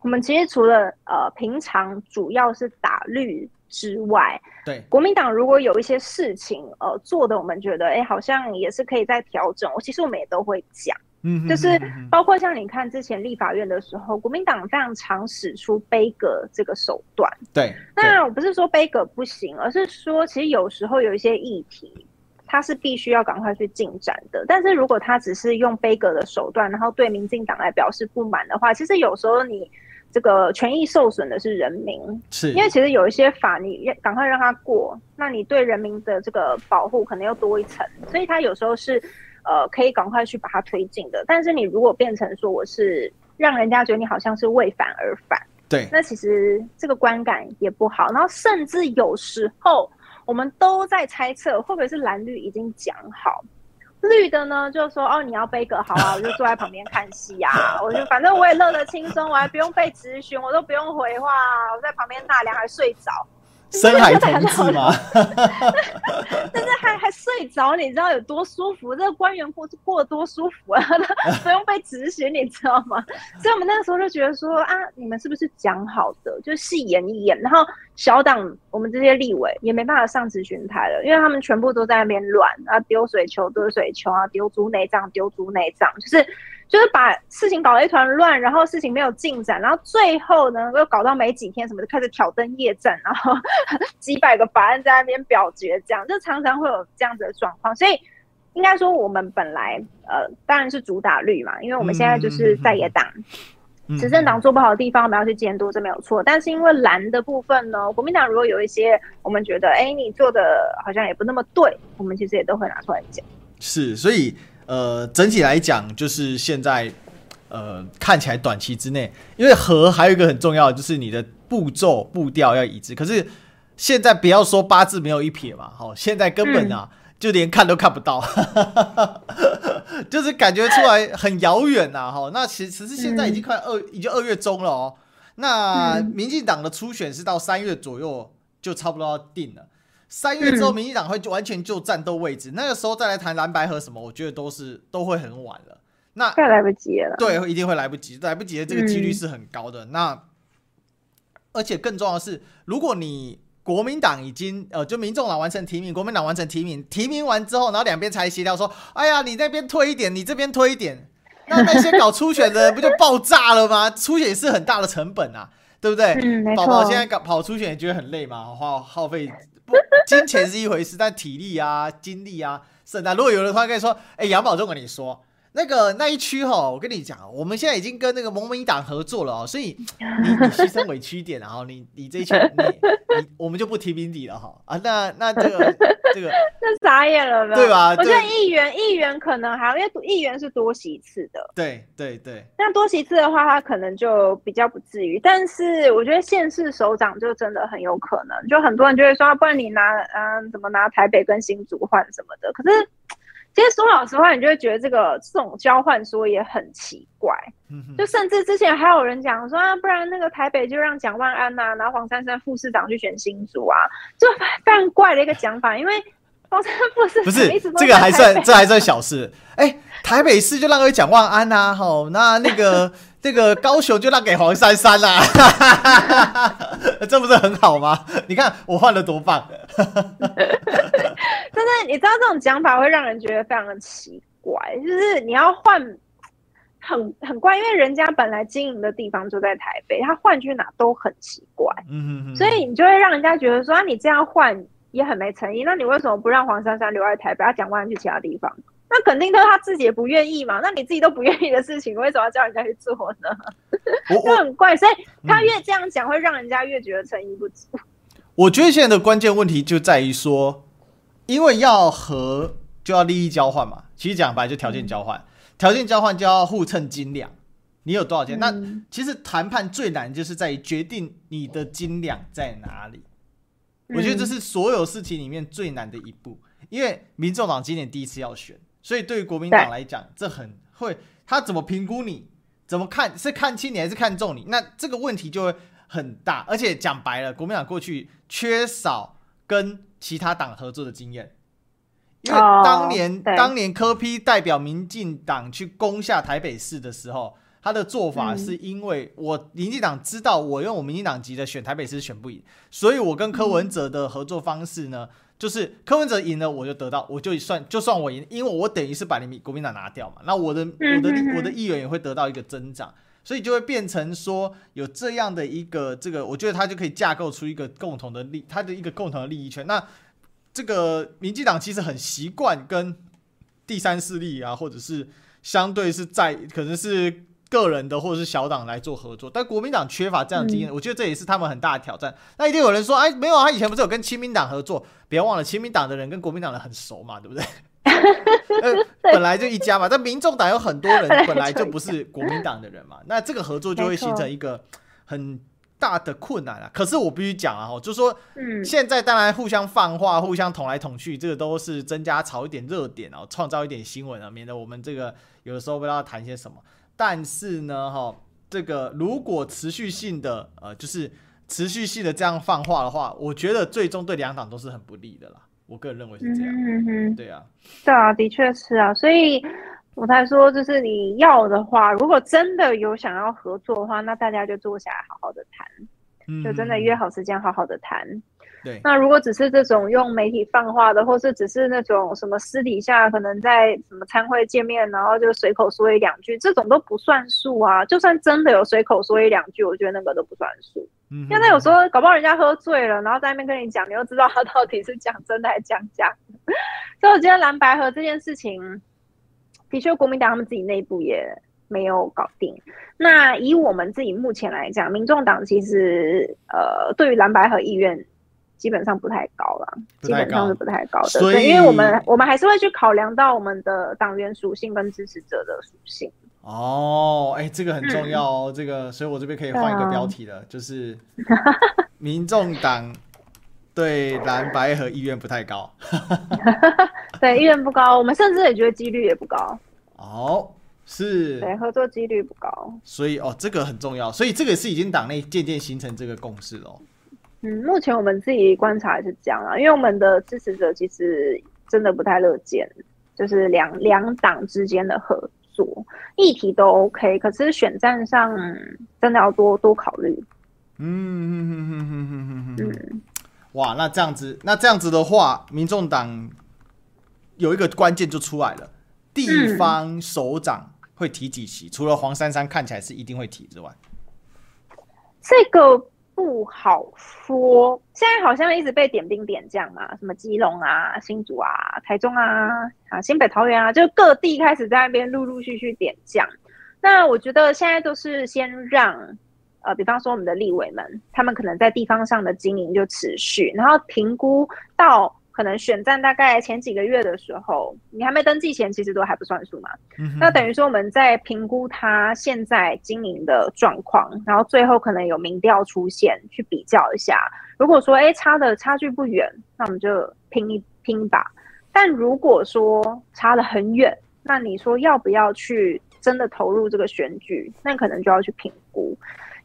我们其实除了呃平常主要是打绿之外，对国民党如果有一些事情呃做的，我们觉得哎好像也是可以再调整。我其实我们也都会讲。嗯，就是包括像你看之前立法院的时候，国民党非常常使出杯葛这个手段。对，那我不是说杯葛不行，而是说其实有时候有一些议题，它是必须要赶快去进展的。但是如果他只是用杯葛的手段，然后对民进党来表示不满的话，其实有时候你这个权益受损的是人民，是因为其实有一些法你赶快让它过，那你对人民的这个保护可能又多一层，所以他有时候是。呃，可以赶快去把它推进的，但是你如果变成说我是让人家觉得你好像是为反而反，对，那其实这个观感也不好。然后甚至有时候我们都在猜测，会不会是蓝绿已经讲好，绿的呢就说哦，你要背个好啊，我就坐在旁边看戏啊，我就反正我也乐得轻松，我还不用被质询，我都不用回话，我在旁边纳凉还睡着。深海同志吗？但是还还睡着，你知道有多舒服？这个官员过过得多舒服啊，不用被质询，你知道吗？所以我们那个时候就觉得说啊，你们是不是讲好的？就戏演一演，然后小党我们这些立委也没办法上质询台了，因为他们全部都在那边乱啊，丢水球丢水球啊，丢猪内脏丢猪内脏，就是。就是把事情搞得一团乱，然后事情没有进展，然后最后呢又搞到没几天，什么就开始挑灯夜战，然后 几百个法案在那边表决，这样就常常会有这样子的状况。所以应该说，我们本来呃当然是主打绿嘛，因为我们现在就是在野党，执政党做不好的地方，我们要去监督，这没有错。但是因为蓝的部分呢，国民党如果有一些我们觉得哎你做的好像也不那么对，我们其实也都会拿出来讲。是，所以。呃，整体来讲，就是现在，呃，看起来短期之内，因为和还有一个很重要的，就是你的步骤步调要一致。可是现在不要说八字没有一撇嘛，好，现在根本啊，嗯、就连看都看不到，就是感觉出来很遥远呐，哈。那其实其实现在已经快二，已经二月中了哦。那民进党的初选是到三月左右就差不多要定了。三月之后，民进党会就完全就战斗位置，嗯、那个时候再来谈蓝白和什么，我觉得都是都会很晚了。那太来不及了。对，一定会来不及，来不及的这个几率是很高的。嗯、那而且更重要的是，如果你国民党已经呃，就民众党完成提名，国民党完成提名，提名完之后，然后两边才协调说，哎呀，你那边推一点，你这边推一点，那那些搞初选的不就爆炸了吗？初选也是很大的成本啊，对不对？嗯，宝宝现在搞跑初选也觉得很累嘛，花耗费。不，金钱是一回事，但体力啊、精力啊，是的。如果有人突然跟你说：“哎、杨宝忠跟你说，那个那一区哈，我跟你讲，我们现在已经跟那个国民党合作了哦，所以你你牺牲委屈一点，然后你你这一区 你你我们就不提名你了哈啊，那那这个这个 那傻眼了吧？对吧？我觉得议员议员可能还因为议员是多席次的，对对对。那多席次的话，他可能就比较不至于，但是我觉得县市首长就真的很有可能，就很多人就会说，不然你拿嗯怎么拿台北跟新竹换什么的，可是。其实说老实话，你就会觉得这个这种交换说也很奇怪。就甚至之前还有人讲说啊，不然那个台北就让蒋万安呐、啊，然后黄珊珊副市长去选新竹啊，就非常怪的一个讲法。因为黄珊珊副市长不是这个还算这还算小事。哎、欸，台北市就让给蒋万安呐、啊，吼，那那个这个高雄就让给黄珊珊啦，这不是很好吗？你看我换的多棒。但是你知道这种讲法会让人觉得非常的奇怪，就是你要换很很怪，因为人家本来经营的地方就在台北，他换去哪都很奇怪。嗯嗯，所以你就会让人家觉得说，啊、你这样换也很没诚意。那你为什么不让黄珊珊留在台北，他蒋万安去其他地方？那肯定都是他自己也不愿意嘛。那你自己都不愿意的事情，为什么要叫人家去做呢？就很怪。所以他越这样讲，会让人家越觉得诚意不足。我觉得现在的关键问题就在于说。因为要和就要利益交换嘛，其实讲白就条件交换，条、嗯、件交换就要互称斤两，你有多少钱？嗯、那其实谈判最难就是在于决定你的斤两在哪里。嗯、我觉得这是所有事情里面最难的一步，因为民众党今年第一次要选，所以对于国民党来讲，这很会他怎么评估你，怎么看是看轻你还是看重你？那这个问题就会很大，而且讲白了，国民党过去缺少跟。其他党合作的经验，因为当年、oh, 当年柯 P 代表民进党去攻下台北市的时候，他的做法是因为我民进党知道我用我民进党籍的选台北市选不赢，所以我跟柯文哲的合作方式呢，嗯、就是柯文哲赢了我就得到，我就算就算我赢，因为我等于是把你民国民党拿掉嘛，那我的我的我的议员也会得到一个增长。所以就会变成说有这样的一个这个，我觉得他就可以架构出一个共同的利，他的一个共同的利益圈。那这个民进党其实很习惯跟第三势力啊，或者是相对是在可能是个人的或者是小党来做合作，但国民党缺乏这样的经验，嗯、我觉得这也是他们很大的挑战。那一定有人说，哎，没有啊，他以前不是有跟亲民党合作？别忘了，亲民党的人跟国民党的人很熟嘛，对不对？呃，本来就一家嘛，但民众党有很多人本来就不是国民党的人嘛，那这个合作就会形成一个很大的困难啊。可是我必须讲啊，就是说，现在当然互相放话、互相捅来捅去，这个都是增加炒一点热点啊，创造一点新闻啊，免得我们这个有的时候不知道谈些什么。但是呢，哈，这个如果持续性的呃，就是持续性的这样放话的话，我觉得最终对两党都是很不利的啦。我个人认为是这样，嗯哼，对啊，对啊，的确是啊，所以我才说，就是你要的话，如果真的有想要合作的话，那大家就坐下来好好的谈，嗯、就真的约好时间好好的谈。对，那如果只是这种用媒体放话的，或是只是那种什么私底下可能在什么餐会见面，然后就随口说一两句，这种都不算数啊。就算真的有随口说一两句，我觉得那个都不算数。因为有时候搞不好人家喝醉了，然后在那边跟你讲，你又知道他到底是讲真的还是讲假。所以我觉得蓝白合这件事情，的确国民党他们自己内部也没有搞定。那以我们自己目前来讲，民众党其实呃对于蓝白合意愿基本上不太高了，基本上是不太高的。所以，因为我们我们还是会去考量到我们的党员属性跟支持者的属性。哦，哎、欸，这个很重要哦，嗯、这个，所以我这边可以换一个标题了，啊、就是民众党对蓝白和意愿不太高，对，意愿不高，我们甚至也觉得几率也不高。哦，是，对，合作几率不高，所以哦，这个很重要，所以这个是已经党内渐渐形成这个共识了。嗯，目前我们自己观察是这样啊，因为我们的支持者其实真的不太乐见，就是两两党之间的合。做议题都 OK，可是选战上真的要多多考虑。嗯嗯嗯嗯嗯嗯嗯。哇，那这样子，那这样子的话，民众党有一个关键就出来了，地方首长会提几席？除了黄珊珊看起来是一定会提之外，这个。不好说，现在好像一直被点兵点将嘛，什么基隆啊、新竹啊、台中啊、啊新北桃园啊，就各地开始在那边陆陆续续点将。那我觉得现在都是先让，呃，比方说我们的立委们，他们可能在地方上的经营就持续，然后评估到。可能选战大概前几个月的时候，你还没登记前，其实都还不算数嘛。嗯、那等于说我们在评估他现在经营的状况，然后最后可能有民调出现，去比较一下。如果说哎差的差距不远，那我们就拼一拼吧。但如果说差得很远，那你说要不要去真的投入这个选举？那可能就要去评估。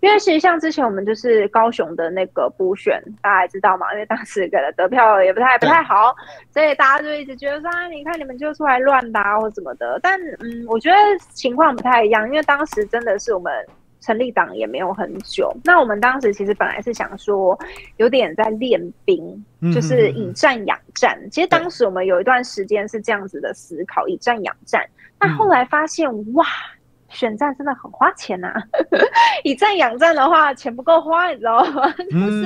因为其实像之前我们就是高雄的那个补选，大家还知道嘛？因为当时给的得票也不太不太好，所以大家就一直觉得说啊，你看你们就出来乱打或怎么的。但嗯，我觉得情况不太一样，因为当时真的是我们成立党也没有很久。那我们当时其实本来是想说，有点在练兵，就是以战养战。其实当时我们有一段时间是这样子的思考，以战养战。但后来发现，嗯、哇！选战真的很花钱呐、啊，以战养战的话，钱不够花，你知道吗？就是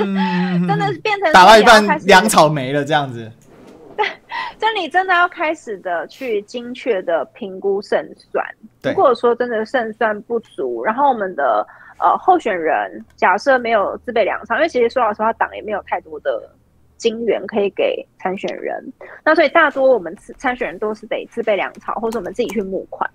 真的是变成打到一半粮草没了这样子。对，就你真的要开始的去精确的评估胜算。对如果说真的胜算不足，然后我们的呃候选人假设没有自备粮草，因为其实说老实话，党也没有太多的金源可以给参选人，那所以大多我们参选人都是得自备粮草，或者我们自己去募款。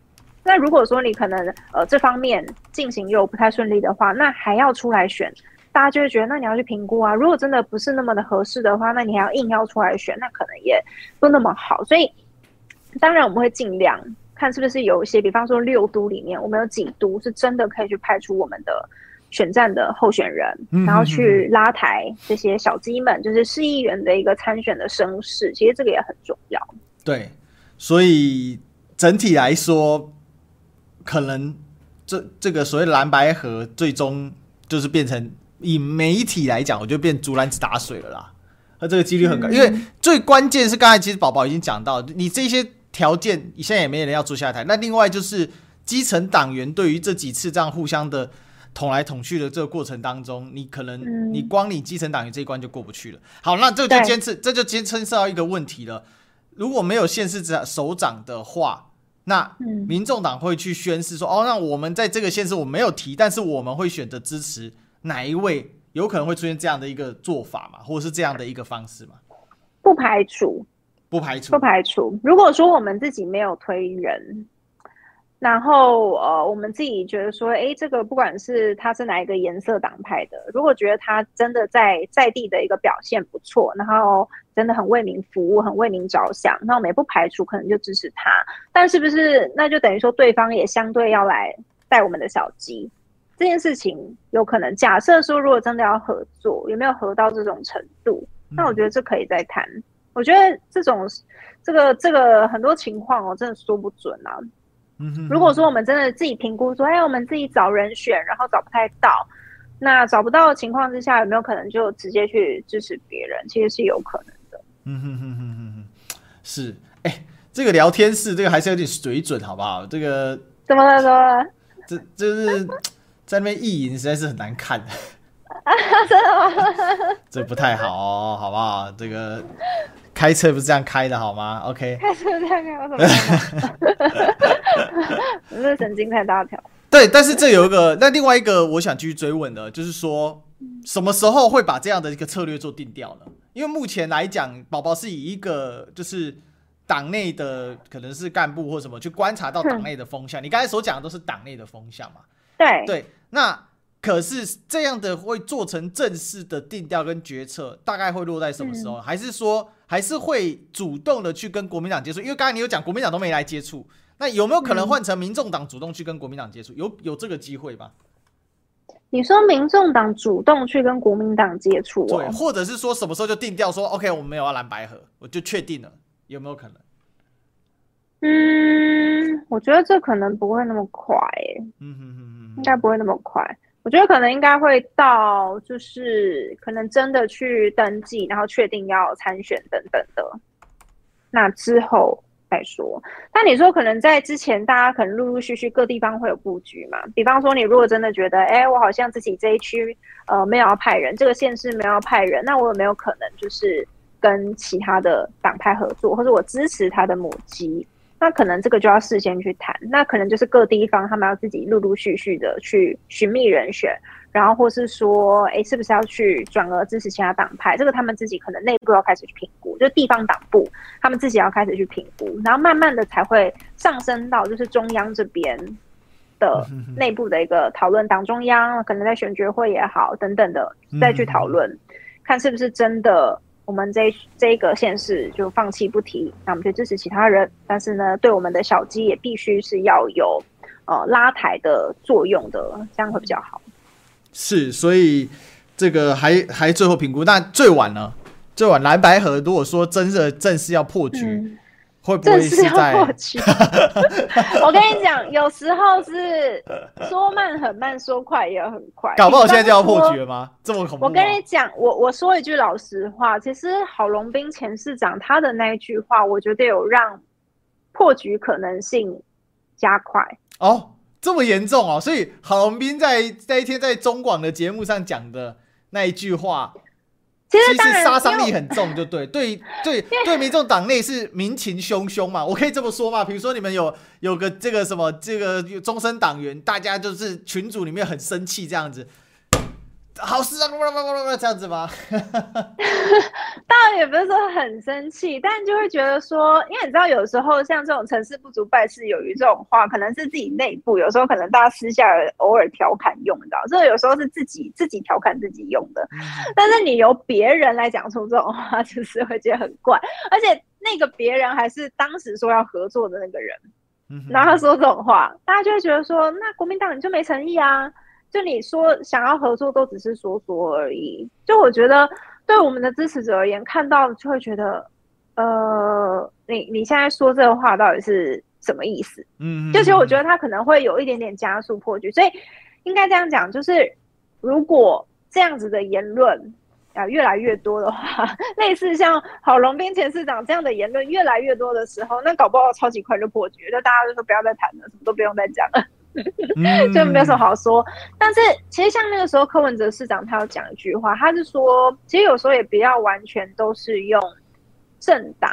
那如果说你可能呃这方面进行又不太顺利的话，那还要出来选，大家就会觉得那你要去评估啊。如果真的不是那么的合适的话，那你还要硬要出来选，那可能也不那么好。所以当然我们会尽量看是不是有一些，比方说六都里面，我们有几都是真的可以去派出我们的选战的候选人，然后去拉抬这些小鸡们，就是市议员的一个参选的声势。其实这个也很重要。对，所以整体来说。可能这这个所谓蓝白合最终就是变成以媒体来讲，我就变竹篮子打水了啦。那这个几率很高，因为最关键是刚才其实宝宝已经讲到，你这些条件你现在也没人要坐下台。那另外就是基层党员对于这几次这样互相的捅来捅去的这个过程当中，你可能你光你基层党员这一关就过不去了。好，那这就坚持这就牵牵涉到一个问题了。如果没有县市长首长的话。那民众党会去宣示说，哦，那我们在这个县市我没有提，但是我们会选择支持哪一位，有可能会出现这样的一个做法嘛，或者是这样的一个方式嘛？不排除，不排除，不排除。如果说我们自己没有推人。然后呃，我们自己觉得说，哎，这个不管是他是哪一个颜色党派的，如果觉得他真的在在地的一个表现不错，然后真的很为民服务，很为民着想，那我们也不排除可能就支持他。但是不是那就等于说对方也相对要来带我们的小鸡？这件事情有可能假设说，如果真的要合作，有没有合到这种程度？那我觉得这可以再谈。我觉得这种这个这个很多情况哦，真的说不准啊。如果说我们真的自己评估说，哎，我们自己找人选，然后找不太到，那找不到的情况之下，有没有可能就直接去支持别人？其实是有可能的。嗯哼哼哼哼哼，是，哎，这个聊天室这个还是有点水准，好不好？这个怎么了？怎么了？这就是在那边意淫，实在是很难看。真的吗？这不太好哦，好不好？这个。开车不是这样开的好吗？OK，开车这样开，我怎么？你这神经太大条。对，但是这有一个，那另外一个我想继续追问的，就是说，什么时候会把这样的一个策略做定调呢？因为目前来讲，宝宝是以一个就是党内的可能是干部或什么去观察到党内的风向。你刚才所讲的都是党内的风向嘛？对对，那。可是这样的会做成正式的定调跟决策，大概会落在什么时候？嗯、还是说还是会主动的去跟国民党接触？因为刚才你有讲国民党都没来接触，那有没有可能换成民众党主动去跟国民党接触？有有这个机会吗？你说民众党主动去跟国民党接触、哦，对，或者是说什么时候就定调说 OK，我们没有要蓝白合，我就确定了，有没有可能？嗯，我觉得这可能不会那么快，嗯哼哼哼，应该不会那么快。我觉得可能应该会到，就是可能真的去登记，然后确定要参选等等的。那之后再说。但你说可能在之前，大家可能陆陆续续各地方会有布局嘛？比方说，你如果真的觉得，哎，我好像自己这一区呃没有要派人，这个县市没有要派人，那我有没有可能就是跟其他的党派合作，或者我支持他的母鸡？那可能这个就要事先去谈，那可能就是各地方他们要自己陆陆续续的去寻觅人选。然后或是说，哎，是不是要去转而支持其他党派？这个他们自己可能内部要开始去评估，就地方党部他们自己要开始去评估，然后慢慢的才会上升到就是中央这边的内部的一个讨论，党中央可能在选举会也好等等的再去讨论，看是不是真的我们这这个县市就放弃不提，那我们就支持其他人，但是呢，对我们的小鸡也必须是要有呃拉抬的作用的，这样会比较好。是，所以这个还还最后评估，那最晚呢？最晚蓝白河如果说真的正式要破局，嗯、会不会是在？破局 我跟你讲，有时候是说慢很慢，说快也很快。搞不好现在就要破局了吗？这么恐怖？我跟你讲，我我说一句老实话，其实郝龙斌前市长他的那一句话，我觉得有让破局可能性加快哦。这么严重哦，所以郝龙斌在那一天在中广的节目上讲的那一句话，其实杀伤力很重，就对对对对，民众党内是民情汹汹嘛，我可以这么说嘛？比如说你们有有个这个什么这个终身党员，大家就是群组里面很生气这样子。好事啊！这样子吗？当然也不是说很生气，但就会觉得说，因为你知道，有时候像这种成事不足败事有余这种话，可能是自己内部，有时候可能大家私下偶尔调侃用的，这个有时候是自己 自己调侃自己用的。但是你由别人来讲出这种话，就是会觉得很怪，而且那个别人还是当时说要合作的那个人，然后他说这种话，大家就会觉得说，那国民党你就没诚意啊。就你说想要合作，都只是说说而已。就我觉得，对我们的支持者而言，看到就会觉得，呃，你你现在说这个话到底是什么意思？嗯，就其实我觉得他可能会有一点点加速破局，所以应该这样讲，就是如果这样子的言论啊越来越多的话，类似像郝龙斌前市长这样的言论越来越多的时候，那搞不好超级快就破局，就大家就说不要再谈了，什么都不用再讲了。就没有什么好说，但是其实像那个时候柯文哲市长他有讲一句话，他是说，其实有时候也不要完全都是用政党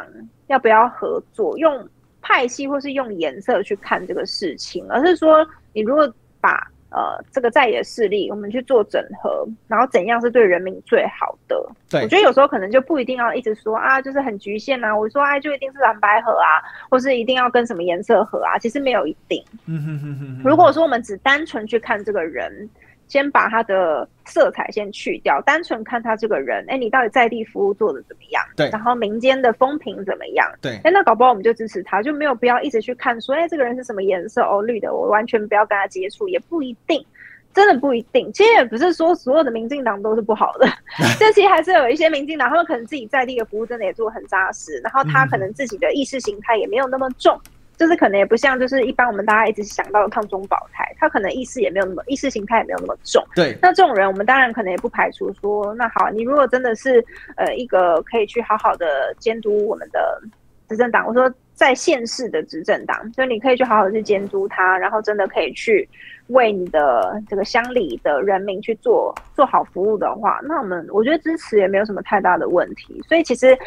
要不要合作，用派系或是用颜色去看这个事情，而是说你如果把。呃，这个在野势力，我们去做整合，然后怎样是对人民最好的？对，我觉得有时候可能就不一定要一直说啊，就是很局限啊。我说哎，就一定是蓝白合啊，或是一定要跟什么颜色合啊？其实没有一定。嗯哼哼哼。如果说我们只单纯去看这个人。先把他的色彩先去掉，单纯看他这个人，哎，你到底在地服务做的怎么样？对，然后民间的风评怎么样？对，哎，那搞不好我们就支持他，就没有必要一直去看说，哎，这个人是什么颜色？哦，绿的，我完全不要跟他接触，也不一定，真的不一定。其实也不是说所有的民进党都是不好的，这其实还是有一些民进党，他们可能自己在地的服务真的也做得很扎实，然后他可能自己的意识形态也没有那么重。嗯就是可能也不像，就是一般我们大家一直想到的抗中保台，他可能意识也没有那么意识形态也没有那么重。对，那这种人，我们当然可能也不排除说，那好，你如果真的是呃一个可以去好好的监督我们的执政党，我说在县市的执政党，就你可以去好好的去监督他，然后真的可以去为你的这个乡里的人民去做做好服务的话，那我们我觉得支持也没有什么太大的问题。所以其实。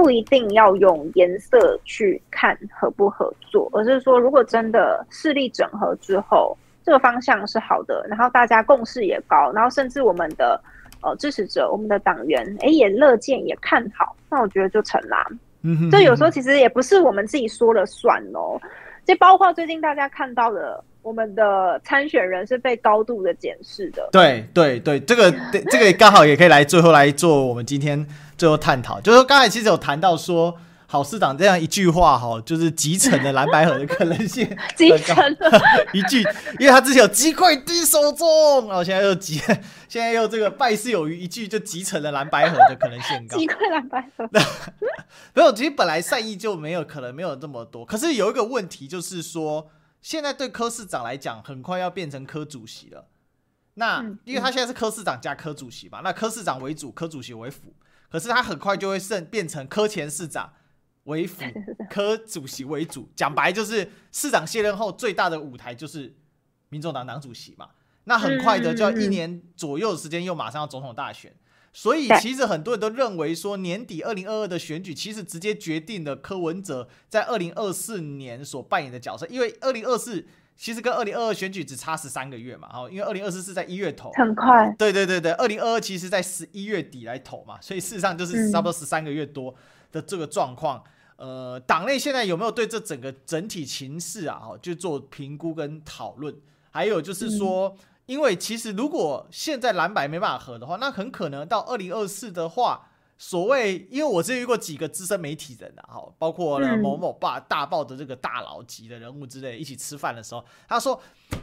不一定要用颜色去看合不合作，而是说，如果真的势力整合之后，这个方向是好的，然后大家共识也高，然后甚至我们的呃支持者、我们的党员，哎，也乐见也看好，那我觉得就成啦。嗯哼，这有时候其实也不是我们自己说了算哦，就包括最近大家看到的。我们的参选人是被高度的检视的。对对对，这个这个刚好也可以来最后来做我们今天最后探讨。就是说刚才其实有谈到说，郝市长这样一句话哈，就是集成了蓝白合的可能性 集成了 一句，因为他之前有击溃敌手中，然后现在又集，现在又这个败事有余，一句就集成了蓝白合的可能性高。击溃蓝白合，没有，其实本来善意就没有可能没有这么多，可是有一个问题就是说。现在对柯市长来讲，很快要变成柯主席了。那因为他现在是柯市长加柯主席嘛，那柯市长为主，柯主席为辅。可是他很快就会变成柯前市长为辅，柯主席为主。讲白就是市长卸任后最大的舞台就是民众党党主席嘛。那很快的就要一年左右的时间，又马上要总统大选。所以其实很多人都认为说，年底二零二二的选举其实直接决定了柯文哲在二零二四年所扮演的角色，因为二零二四其实跟二零二二选举只差十三个月嘛，哈，因为二零二四是在一月投，很快，对对对对，二零二二其实在十一月底来投嘛，所以事实上就是差不多十三个月多的这个状况。呃，党内现在有没有对这整个整体情势啊，就做评估跟讨论？还有就是说。因为其实如果现在蓝白没办法合的话，那很可能到二零二四的话，所谓因为我之前遇过几个资深媒体人啊，哈，包括了某某报大报的这个大佬级的人物之类，一起吃饭的时候，他说，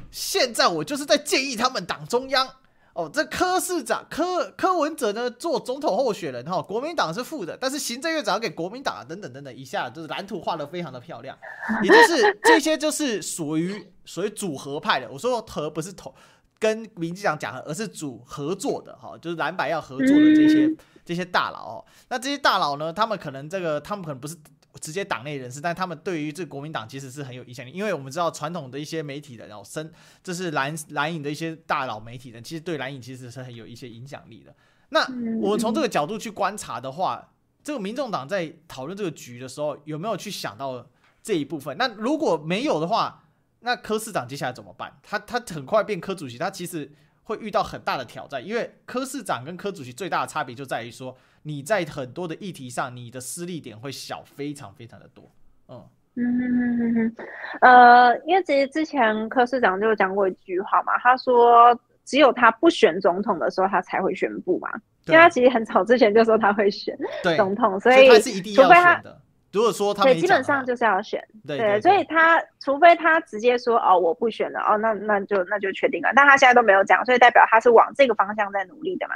现在我就是在建议他们党中央哦，这柯市长柯柯文哲呢做总统候选人哈，国民党是副的，但是行政院长要给国民党等等等等，一下就是蓝图画得非常的漂亮，也就是这些就是属于属于组合派的，我说合不是头。跟民进党讲的，而是组合作的哈，就是蓝白要合作的这些这些大佬哦。那这些大佬呢，他们可能这个，他们可能不是直接党内人士，但他们对于这个国民党其实是很有影响力。因为我们知道传统的一些媒体的，然后深，这是蓝蓝营的一些大佬媒体人，其实对蓝营其实是很有一些影响力的。那我们从这个角度去观察的话，这个民众党在讨论这个局的时候，有没有去想到这一部分？那如果没有的话，那柯市长接下来怎么办？他他很快变柯主席，他其实会遇到很大的挑战，因为柯市长跟柯主席最大的差别就在于说，你在很多的议题上，你的失利点会小非常非常的多。嗯嗯嗯嗯嗯，呃，因为其实之前柯市长就讲过一句话嘛，他说只有他不选总统的时候，他才会宣布嘛，因为他其实很早之前就说他会选总统，所以，所以他是一定要选的。如果说他对，基本上就是要选，对，对，对，对，所以他除非他直接说哦，我不选了哦，那那就那就确定了。但他现在都没有讲，所以代表他是往这个方向在努力的嘛。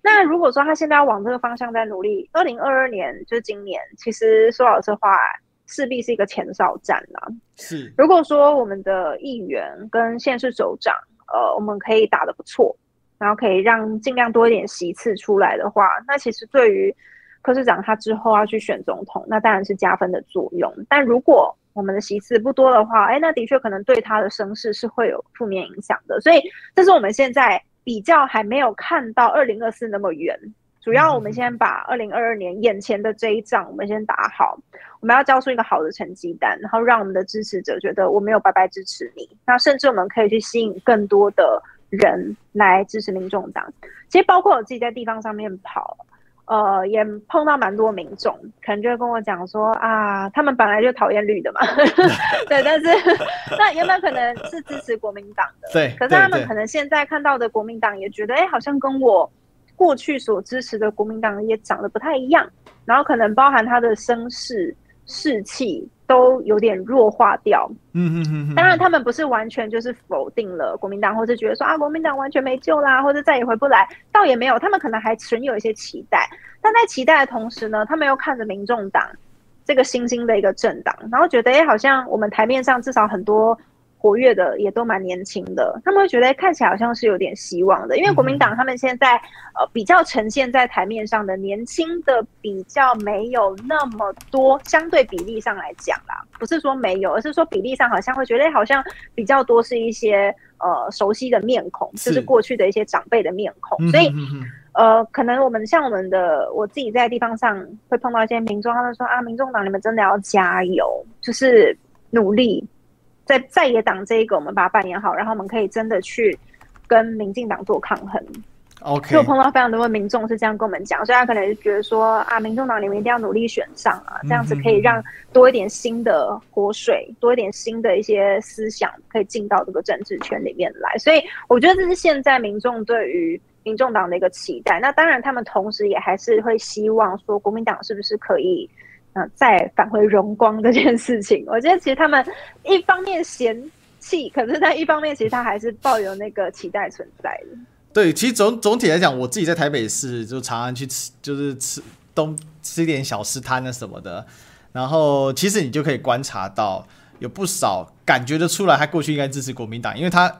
那如果说他现在要往这个方向在努力，二零二二年就是今年，其实说老实话，势必是一个前哨战了。是，如果说我们的议员跟县市首长，呃，我们可以打得不错，然后可以让尽量多一点席次出来的话，那其实对于。柯市长他之后要去选总统，那当然是加分的作用。但如果我们的席次不多的话，哎，那的确可能对他的声势是会有负面影响的。所以这是我们现在比较还没有看到二零二四那么远。主要我们先把二零二二年眼前的这一仗我们先打好，我们要交出一个好的成绩单，然后让我们的支持者觉得我没有白白支持你。那甚至我们可以去吸引更多的人来支持民众党。其实包括我自己在地方上面跑。呃，也碰到蛮多民众，可能就会跟我讲说啊，他们本来就讨厌绿的嘛，对，但是那有没有可能是支持国民党的？对，可是他们可能现在看到的国民党也觉得，哎，好像跟我过去所支持的国民党也长得不太一样，然后可能包含他的声势、士气。都有点弱化掉，嗯嗯嗯。当然，他们不是完全就是否定了国民党，或者觉得说啊，国民党完全没救啦，或者再也回不来，倒也没有。他们可能还存有一些期待，但在期待的同时呢，他们又看着民众党这个新兴的一个政党，然后觉得，哎，好像我们台面上至少很多。活跃的也都蛮年轻的，他们会觉得看起来好像是有点希望的，因为国民党他们现在呃比较呈现在台面上的年轻的比较没有那么多，相对比例上来讲啦，不是说没有，而是说比例上好像会觉得好像比较多是一些呃熟悉的面孔，就是过去的一些长辈的面孔，所以呃可能我们像我们的我自己在地方上会碰到一些民众，他们说啊，民众党你们真的要加油，就是努力。在在野党这一个，我们把它扮演好，然后我们可以真的去跟民进党做抗衡。OK，就碰到非常多的民众是这样跟我们讲，所以他可能就觉得说啊，民众党你们一定要努力选上啊，这样子可以让多一点新的活水，多一点新的一些思想可以进到这个政治圈里面来。所以我觉得这是现在民众对于民众党的一个期待。那当然，他们同时也还是会希望说，国民党是不是可以。呃，再返回荣光这件事情，我觉得其实他们一方面嫌弃，可是在一方面，其实他还是抱有那个期待存在的。对，其实总总体来讲，我自己在台北市就常常去吃，就是吃东吃一点小吃摊啊什么的。然后其实你就可以观察到，有不少感觉得出来，他过去应该支持国民党，因为他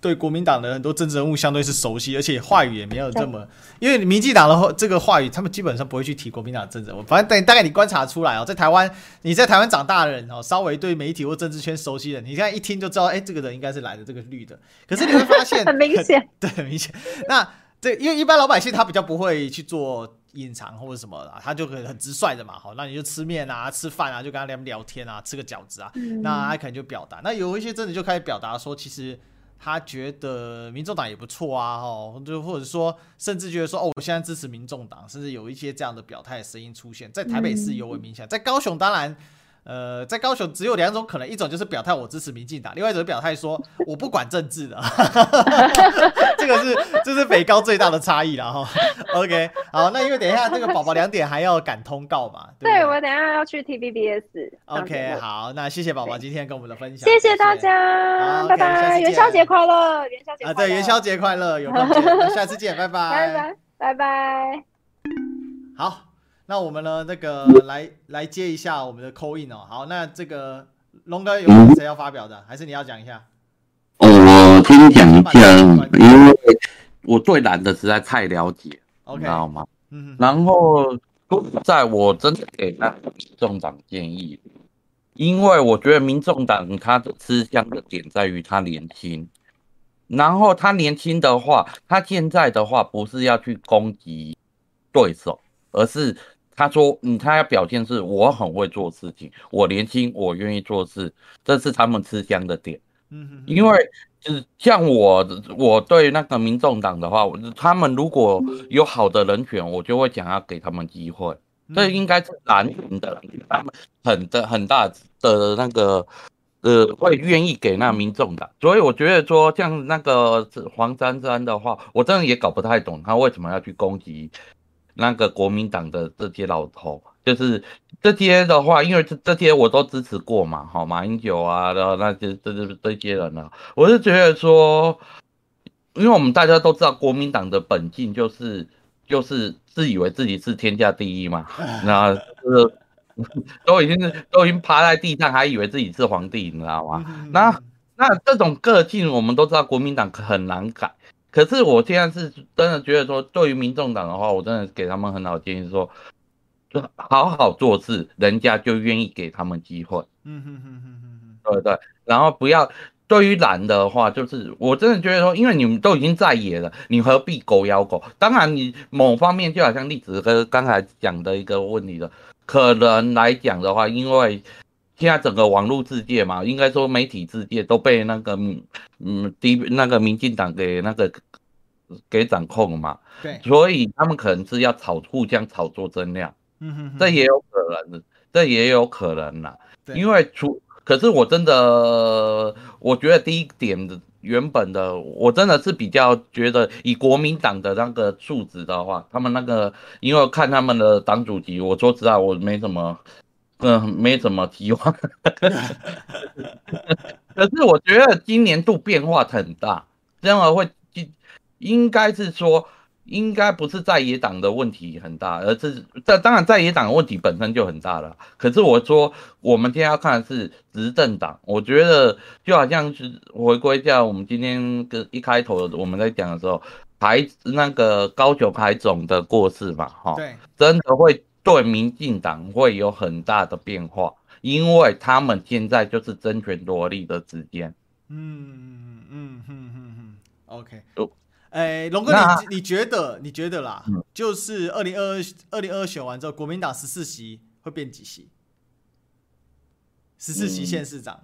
对国民党的很多政治人物相对是熟悉，而且话语也没有这么，因为民进党的话，这个话语他们基本上不会去提国民党的政治。我反正等大概你观察出来哦，在台湾，你在台湾长大的人哦，稍微对媒体或政治圈熟悉的，你现在一听就知道，哎，这个人应该是来的这个绿的。可是你会发现 很明显，对，很明显。那这因为一般老百姓他比较不会去做隐藏或者什么的，他就可以很直率的嘛。好，那你就吃面啊，吃饭啊，就跟他聊聊天啊，吃个饺子啊，嗯、那他可能就表达。那有一些真的就开始表达说，其实。他觉得民众党也不错啊，哦，就或者说，甚至觉得说，哦，我现在支持民众党，甚至有一些这样的表态的声音出现，在台北市尤为明显，在高雄当然。呃，在高雄只有两种可能，一种就是表态我支持民进党，另外一种表态说 我不管政治的，这个是这是北高最大的差异了哈。OK，好，那因为等一下这个宝宝两点还要赶通告嘛，对，对，我等一下要去 TVBS。OK，好，那谢谢宝宝今天跟我们的分享，谢谢大家，拜拜，元宵节快乐，元宵节啊，对，元宵节快乐，有空见，下次见，拜拜，拜拜，拜拜，好。那我们呢？那个来来接一下我们的 call in 哦。好，那这个龙哥有谁要发表的？还是你要讲一下？哦，我听讲一下，因为我对蓝的实在太了解，okay, 你知道吗？嗯。然后在我真的给那民众党建议，因为我觉得民众党他的吃香的点在于他年轻，然后他年轻的话，他现在的话不是要去攻击对手，而是。他说：“嗯，他要表现是我很会做事情，我年轻，我愿意做事，这是他们吃香的点。嗯，因为就是像我，我对那个民众党的话，他们如果有好的人选，我就会想要给他们机会。这应该是蓝营的，他们很的很大的那个呃，会愿意给那民众的。所以我觉得说，像那个黄珊珊的话，我真的也搞不太懂他为什么要去攻击。”那个国民党的这些老头，就是这些的话，因为这这些我都支持过嘛，好，马英九啊，然后那些这这这些人呢，我是觉得说，因为我们大家都知道国民党的本性就是就是自以为自己是天下第一嘛，那就是 都已经是都已经趴在地上，还以为自己是皇帝，你知道吗？那那这种个性我们都知道，国民党很难改。可是我现在是真的觉得说，对于民众党的话，我真的给他们很好建议，说就好好做事，人家就愿意给他们机会。嗯哼哼哼哼，对对。然后不要对于蓝的话，就是我真的觉得说，因为你们都已经在野了，你何必狗咬狗？当然，你某方面就好像例子哥刚才讲的一个问题的，可能来讲的话，因为。现在整个网络世界嘛，应该说媒体世界都被那个嗯，第那个民进党给那个给掌控了嘛。对，所以他们可能是要炒互相炒作增量。嗯哼，哼，这也有可能，这也有可能啦。对，因为除可是我真的，我觉得第一点的原本的，我真的是比较觉得以国民党的那个素质的话，他们那个因为看他们的党主席，我说实在我没什么。嗯，没怎么提望。可是我觉得今年度变化很大，这样会应该是说，应该不是在野党的问题很大，而是这当然在野党的问题本身就很大了。可是我说，我们今天要看的是执政党，我觉得就好像是回归一下我们今天跟一开头我们在讲的时候，台那个高雄海总的过世嘛，哈，对，真的会。对民进党会有很大的变化，因为他们现在就是争权夺利的时间。嗯嗯嗯嗯嗯嗯 OK，哎，龙哥，你你觉得你觉得啦？就是二零二二二零二选完之后，国民党十四席会变几席？十四席县市长、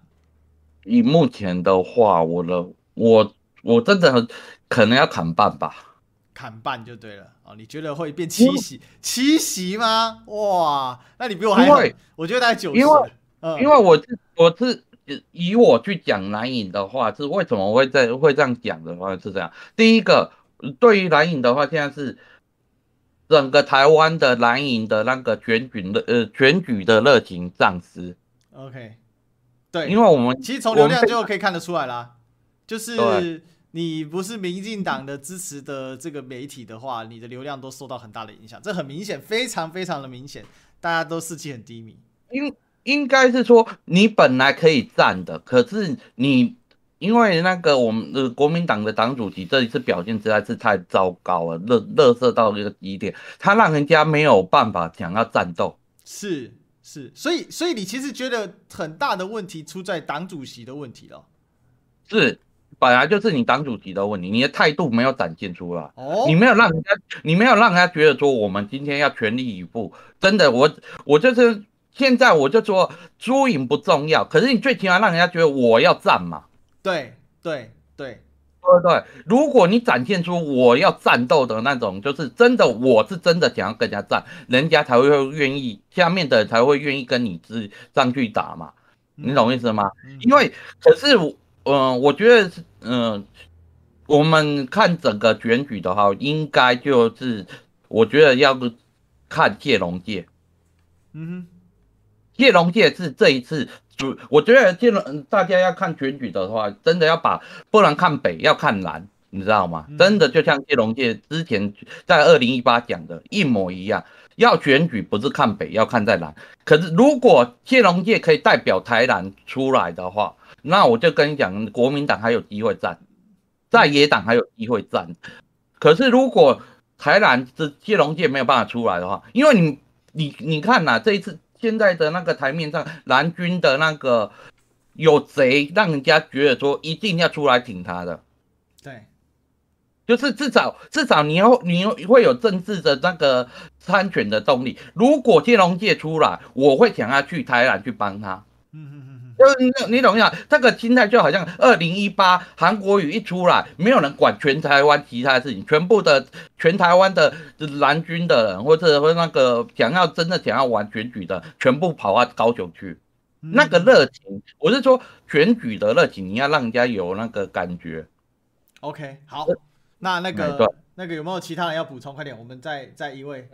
以目前的话，我的我我真的很可能要砍半吧。砍半就对了哦，你觉得会变七席？七席吗？哇，那你比我还会，我觉得大概九十。因为，嗯、因为我是我是以我去讲蓝影的话，是为什么会在会这样讲的话是这样。第一个，对于蓝影的话，现在是整个台湾的蓝营的那个选举的呃选举的热情丧失。OK，对，因为我们其实从流量就可以看得出来啦，就是。你不是民进党的支持的这个媒体的话，你的流量都受到很大的影响，这很明显，非常非常的明显，大家都士气很低迷。应应该是说，你本来可以站的，可是你因为那个我们的国民党的党主席这一次表现实在是太糟糕了，乐乐色到这个极点，他让人家没有办法想要战斗。是是，所以所以你其实觉得很大的问题出在党主席的问题了。是，本来就是你党主席的问题，你的态度没有展现出来。哦，你没有让人家，你没有让人家觉得说我们今天要全力以赴。真的，我我就是现在我就说输赢不重要，可是你最起码让人家觉得我要战嘛。对对对对对，如果你展现出我要战斗的那种，就是真的，我是真的想要跟人家战，人家才会愿意，下面的人才会愿意跟你之上去打嘛。你懂意思吗？嗯、因为可是，嗯、呃，我觉得是，嗯、呃，我们看整个选举的话，应该就是我觉得要看谢龙介。嗯哼，谢龙介是这一次。主，我觉得这种大家要看选举的话，真的要把不能看北，要看蓝，你知道吗？真的就像谢龙介之前在二零一八讲的一模一样，要选举不是看北，要看在南。可是如果谢龙介可以代表台南出来的话，那我就跟你讲，国民党还有机会战，在野党还有机会战。可是如果台南是谢龙介没有办法出来的话，因为你你你看呐，这一次。现在的那个台面上，蓝军的那个有贼让人家觉得说一定要出来挺他的？对，就是至少至少你要你会有政治的那个参选的动力。如果金龙界出来，我会想要去台南去帮他。嗯嗯嗯。就是你，你懂一下，这个心态就好像二零一八韩国瑜一出来，没有人管全台湾其他的事情，全部的全台湾的蓝军的人，或者说那个想要真的想要玩选举的，全部跑到高雄去，那个热情，我是说选举的热情，你要让人家有那个感觉。OK，好，那那个那个有没有其他人要补充？快点，我们再再一位。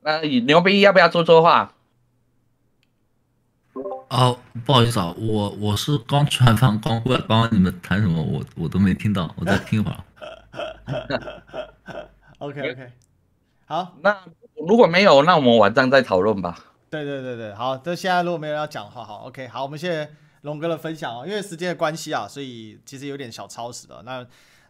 那牛逼要不要说说话？哦，不好意思啊，我我是刚吃完饭刚过来，刚刚你们谈什么我我都没听到，我再听一会儿。OK OK，好，那如果没有，那我们晚上再讨论吧。对对对对，好，这现在如果没有人要讲的话，好，OK，好，我们谢谢龙哥的分享哦，因为时间的关系啊，所以其实有点小超时了。那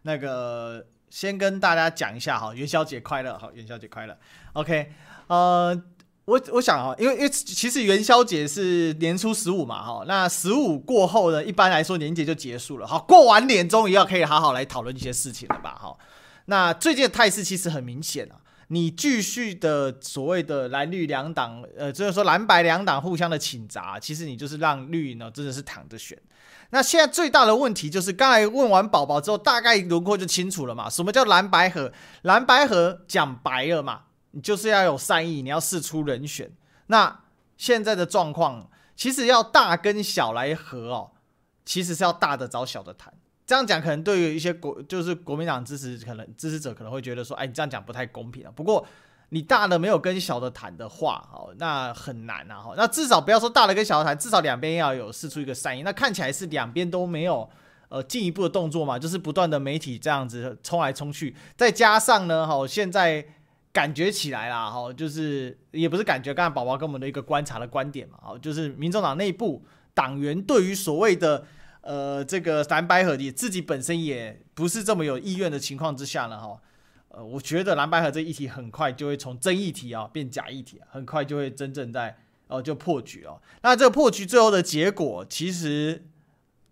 那个先跟大家讲一下哈，元宵节快乐，好，元宵节快乐。OK，呃。我我想啊，因为因为其实元宵节是年初十五嘛，哈，那十五过后呢，一般来说年节就结束了，好，过完年终于要可以好好来讨论一些事情了吧，哈。那最近的态势其实很明显啊，你继续的所谓的蓝绿两党，呃，就是说蓝白两党互相的倾轧，其实你就是让绿呢真的是躺着选。那现在最大的问题就是，刚才问完宝宝之后，大概轮廓就清楚了嘛，什么叫蓝白合？蓝白合讲白了嘛。你就是要有善意，你要试出人选。那现在的状况，其实要大跟小来合哦，其实是要大的找小的谈。这样讲可能对于一些国，就是国民党支持可能支持者可能会觉得说，哎，你这样讲不太公平啊。不过你大的没有跟小的谈的话，哦，那很难啊。那至少不要说大的跟小的谈，至少两边要有试出一个善意。那看起来是两边都没有呃进一步的动作嘛，就是不断的媒体这样子冲来冲去，再加上呢，哈，现在。感觉起来啦，哈，就是也不是感觉，刚才宝宝跟我们的一个观察的观点嘛，啊，就是民众党内部党员对于所谓的呃这个蓝白合的自己本身也不是这么有意愿的情况之下呢，哈，呃，我觉得蓝白合这议题很快就会从真议题啊变假议题，很快就会真正在哦就破局哦。那这个破局最后的结果其实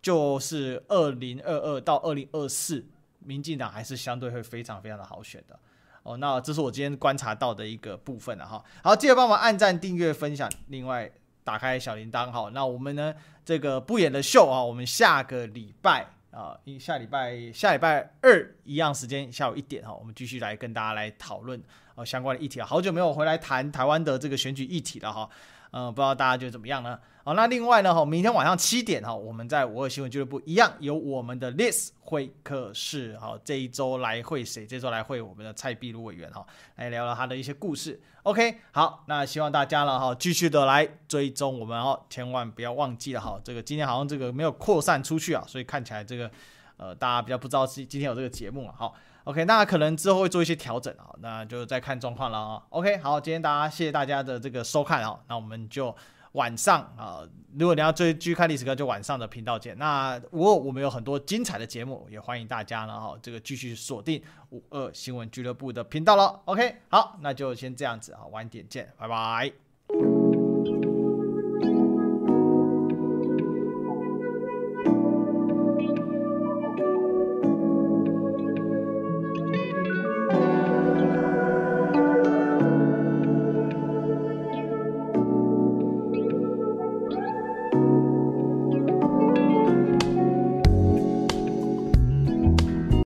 就是二零二二到二零二四，民进党还是相对会非常非常的好选的。哦，那这是我今天观察到的一个部分了哈。好，记得帮忙按赞、订阅、分享，另外打开小铃铛哈。那我们呢，这个不演的秀啊，我们下个礼拜啊，下礼拜下礼拜二一样时间下午一点哈，我们继续来跟大家来讨论啊相关的议题。好久没有回来谈台湾的这个选举议题了哈。嗯，不知道大家觉得怎么样呢？好，那另外呢，哈，明天晚上七点哈，我们在五二新闻俱乐部一样有我们的 Liz 会客室，好，这一周来会谁？这周来会我们的蔡壁如委员哈，来聊聊他的一些故事。OK，好，那希望大家了哈，继续的来追踪我们哦，千万不要忘记了哈，这个今天好像这个没有扩散出去啊，所以看起来这个呃大家比较不知道今今天有这个节目啊，好。OK，那可能之后会做一些调整啊，那就再看状况了啊。OK，好，今天大家谢谢大家的这个收看啊，那我们就。晚上啊、如果你要追剧看历史课，就晚上的频道见。那我我们有很多精彩的节目，也欢迎大家呢哈，这个继续锁定五二新闻俱乐部的频道了。OK，好，那就先这样子啊，晚点见，拜拜。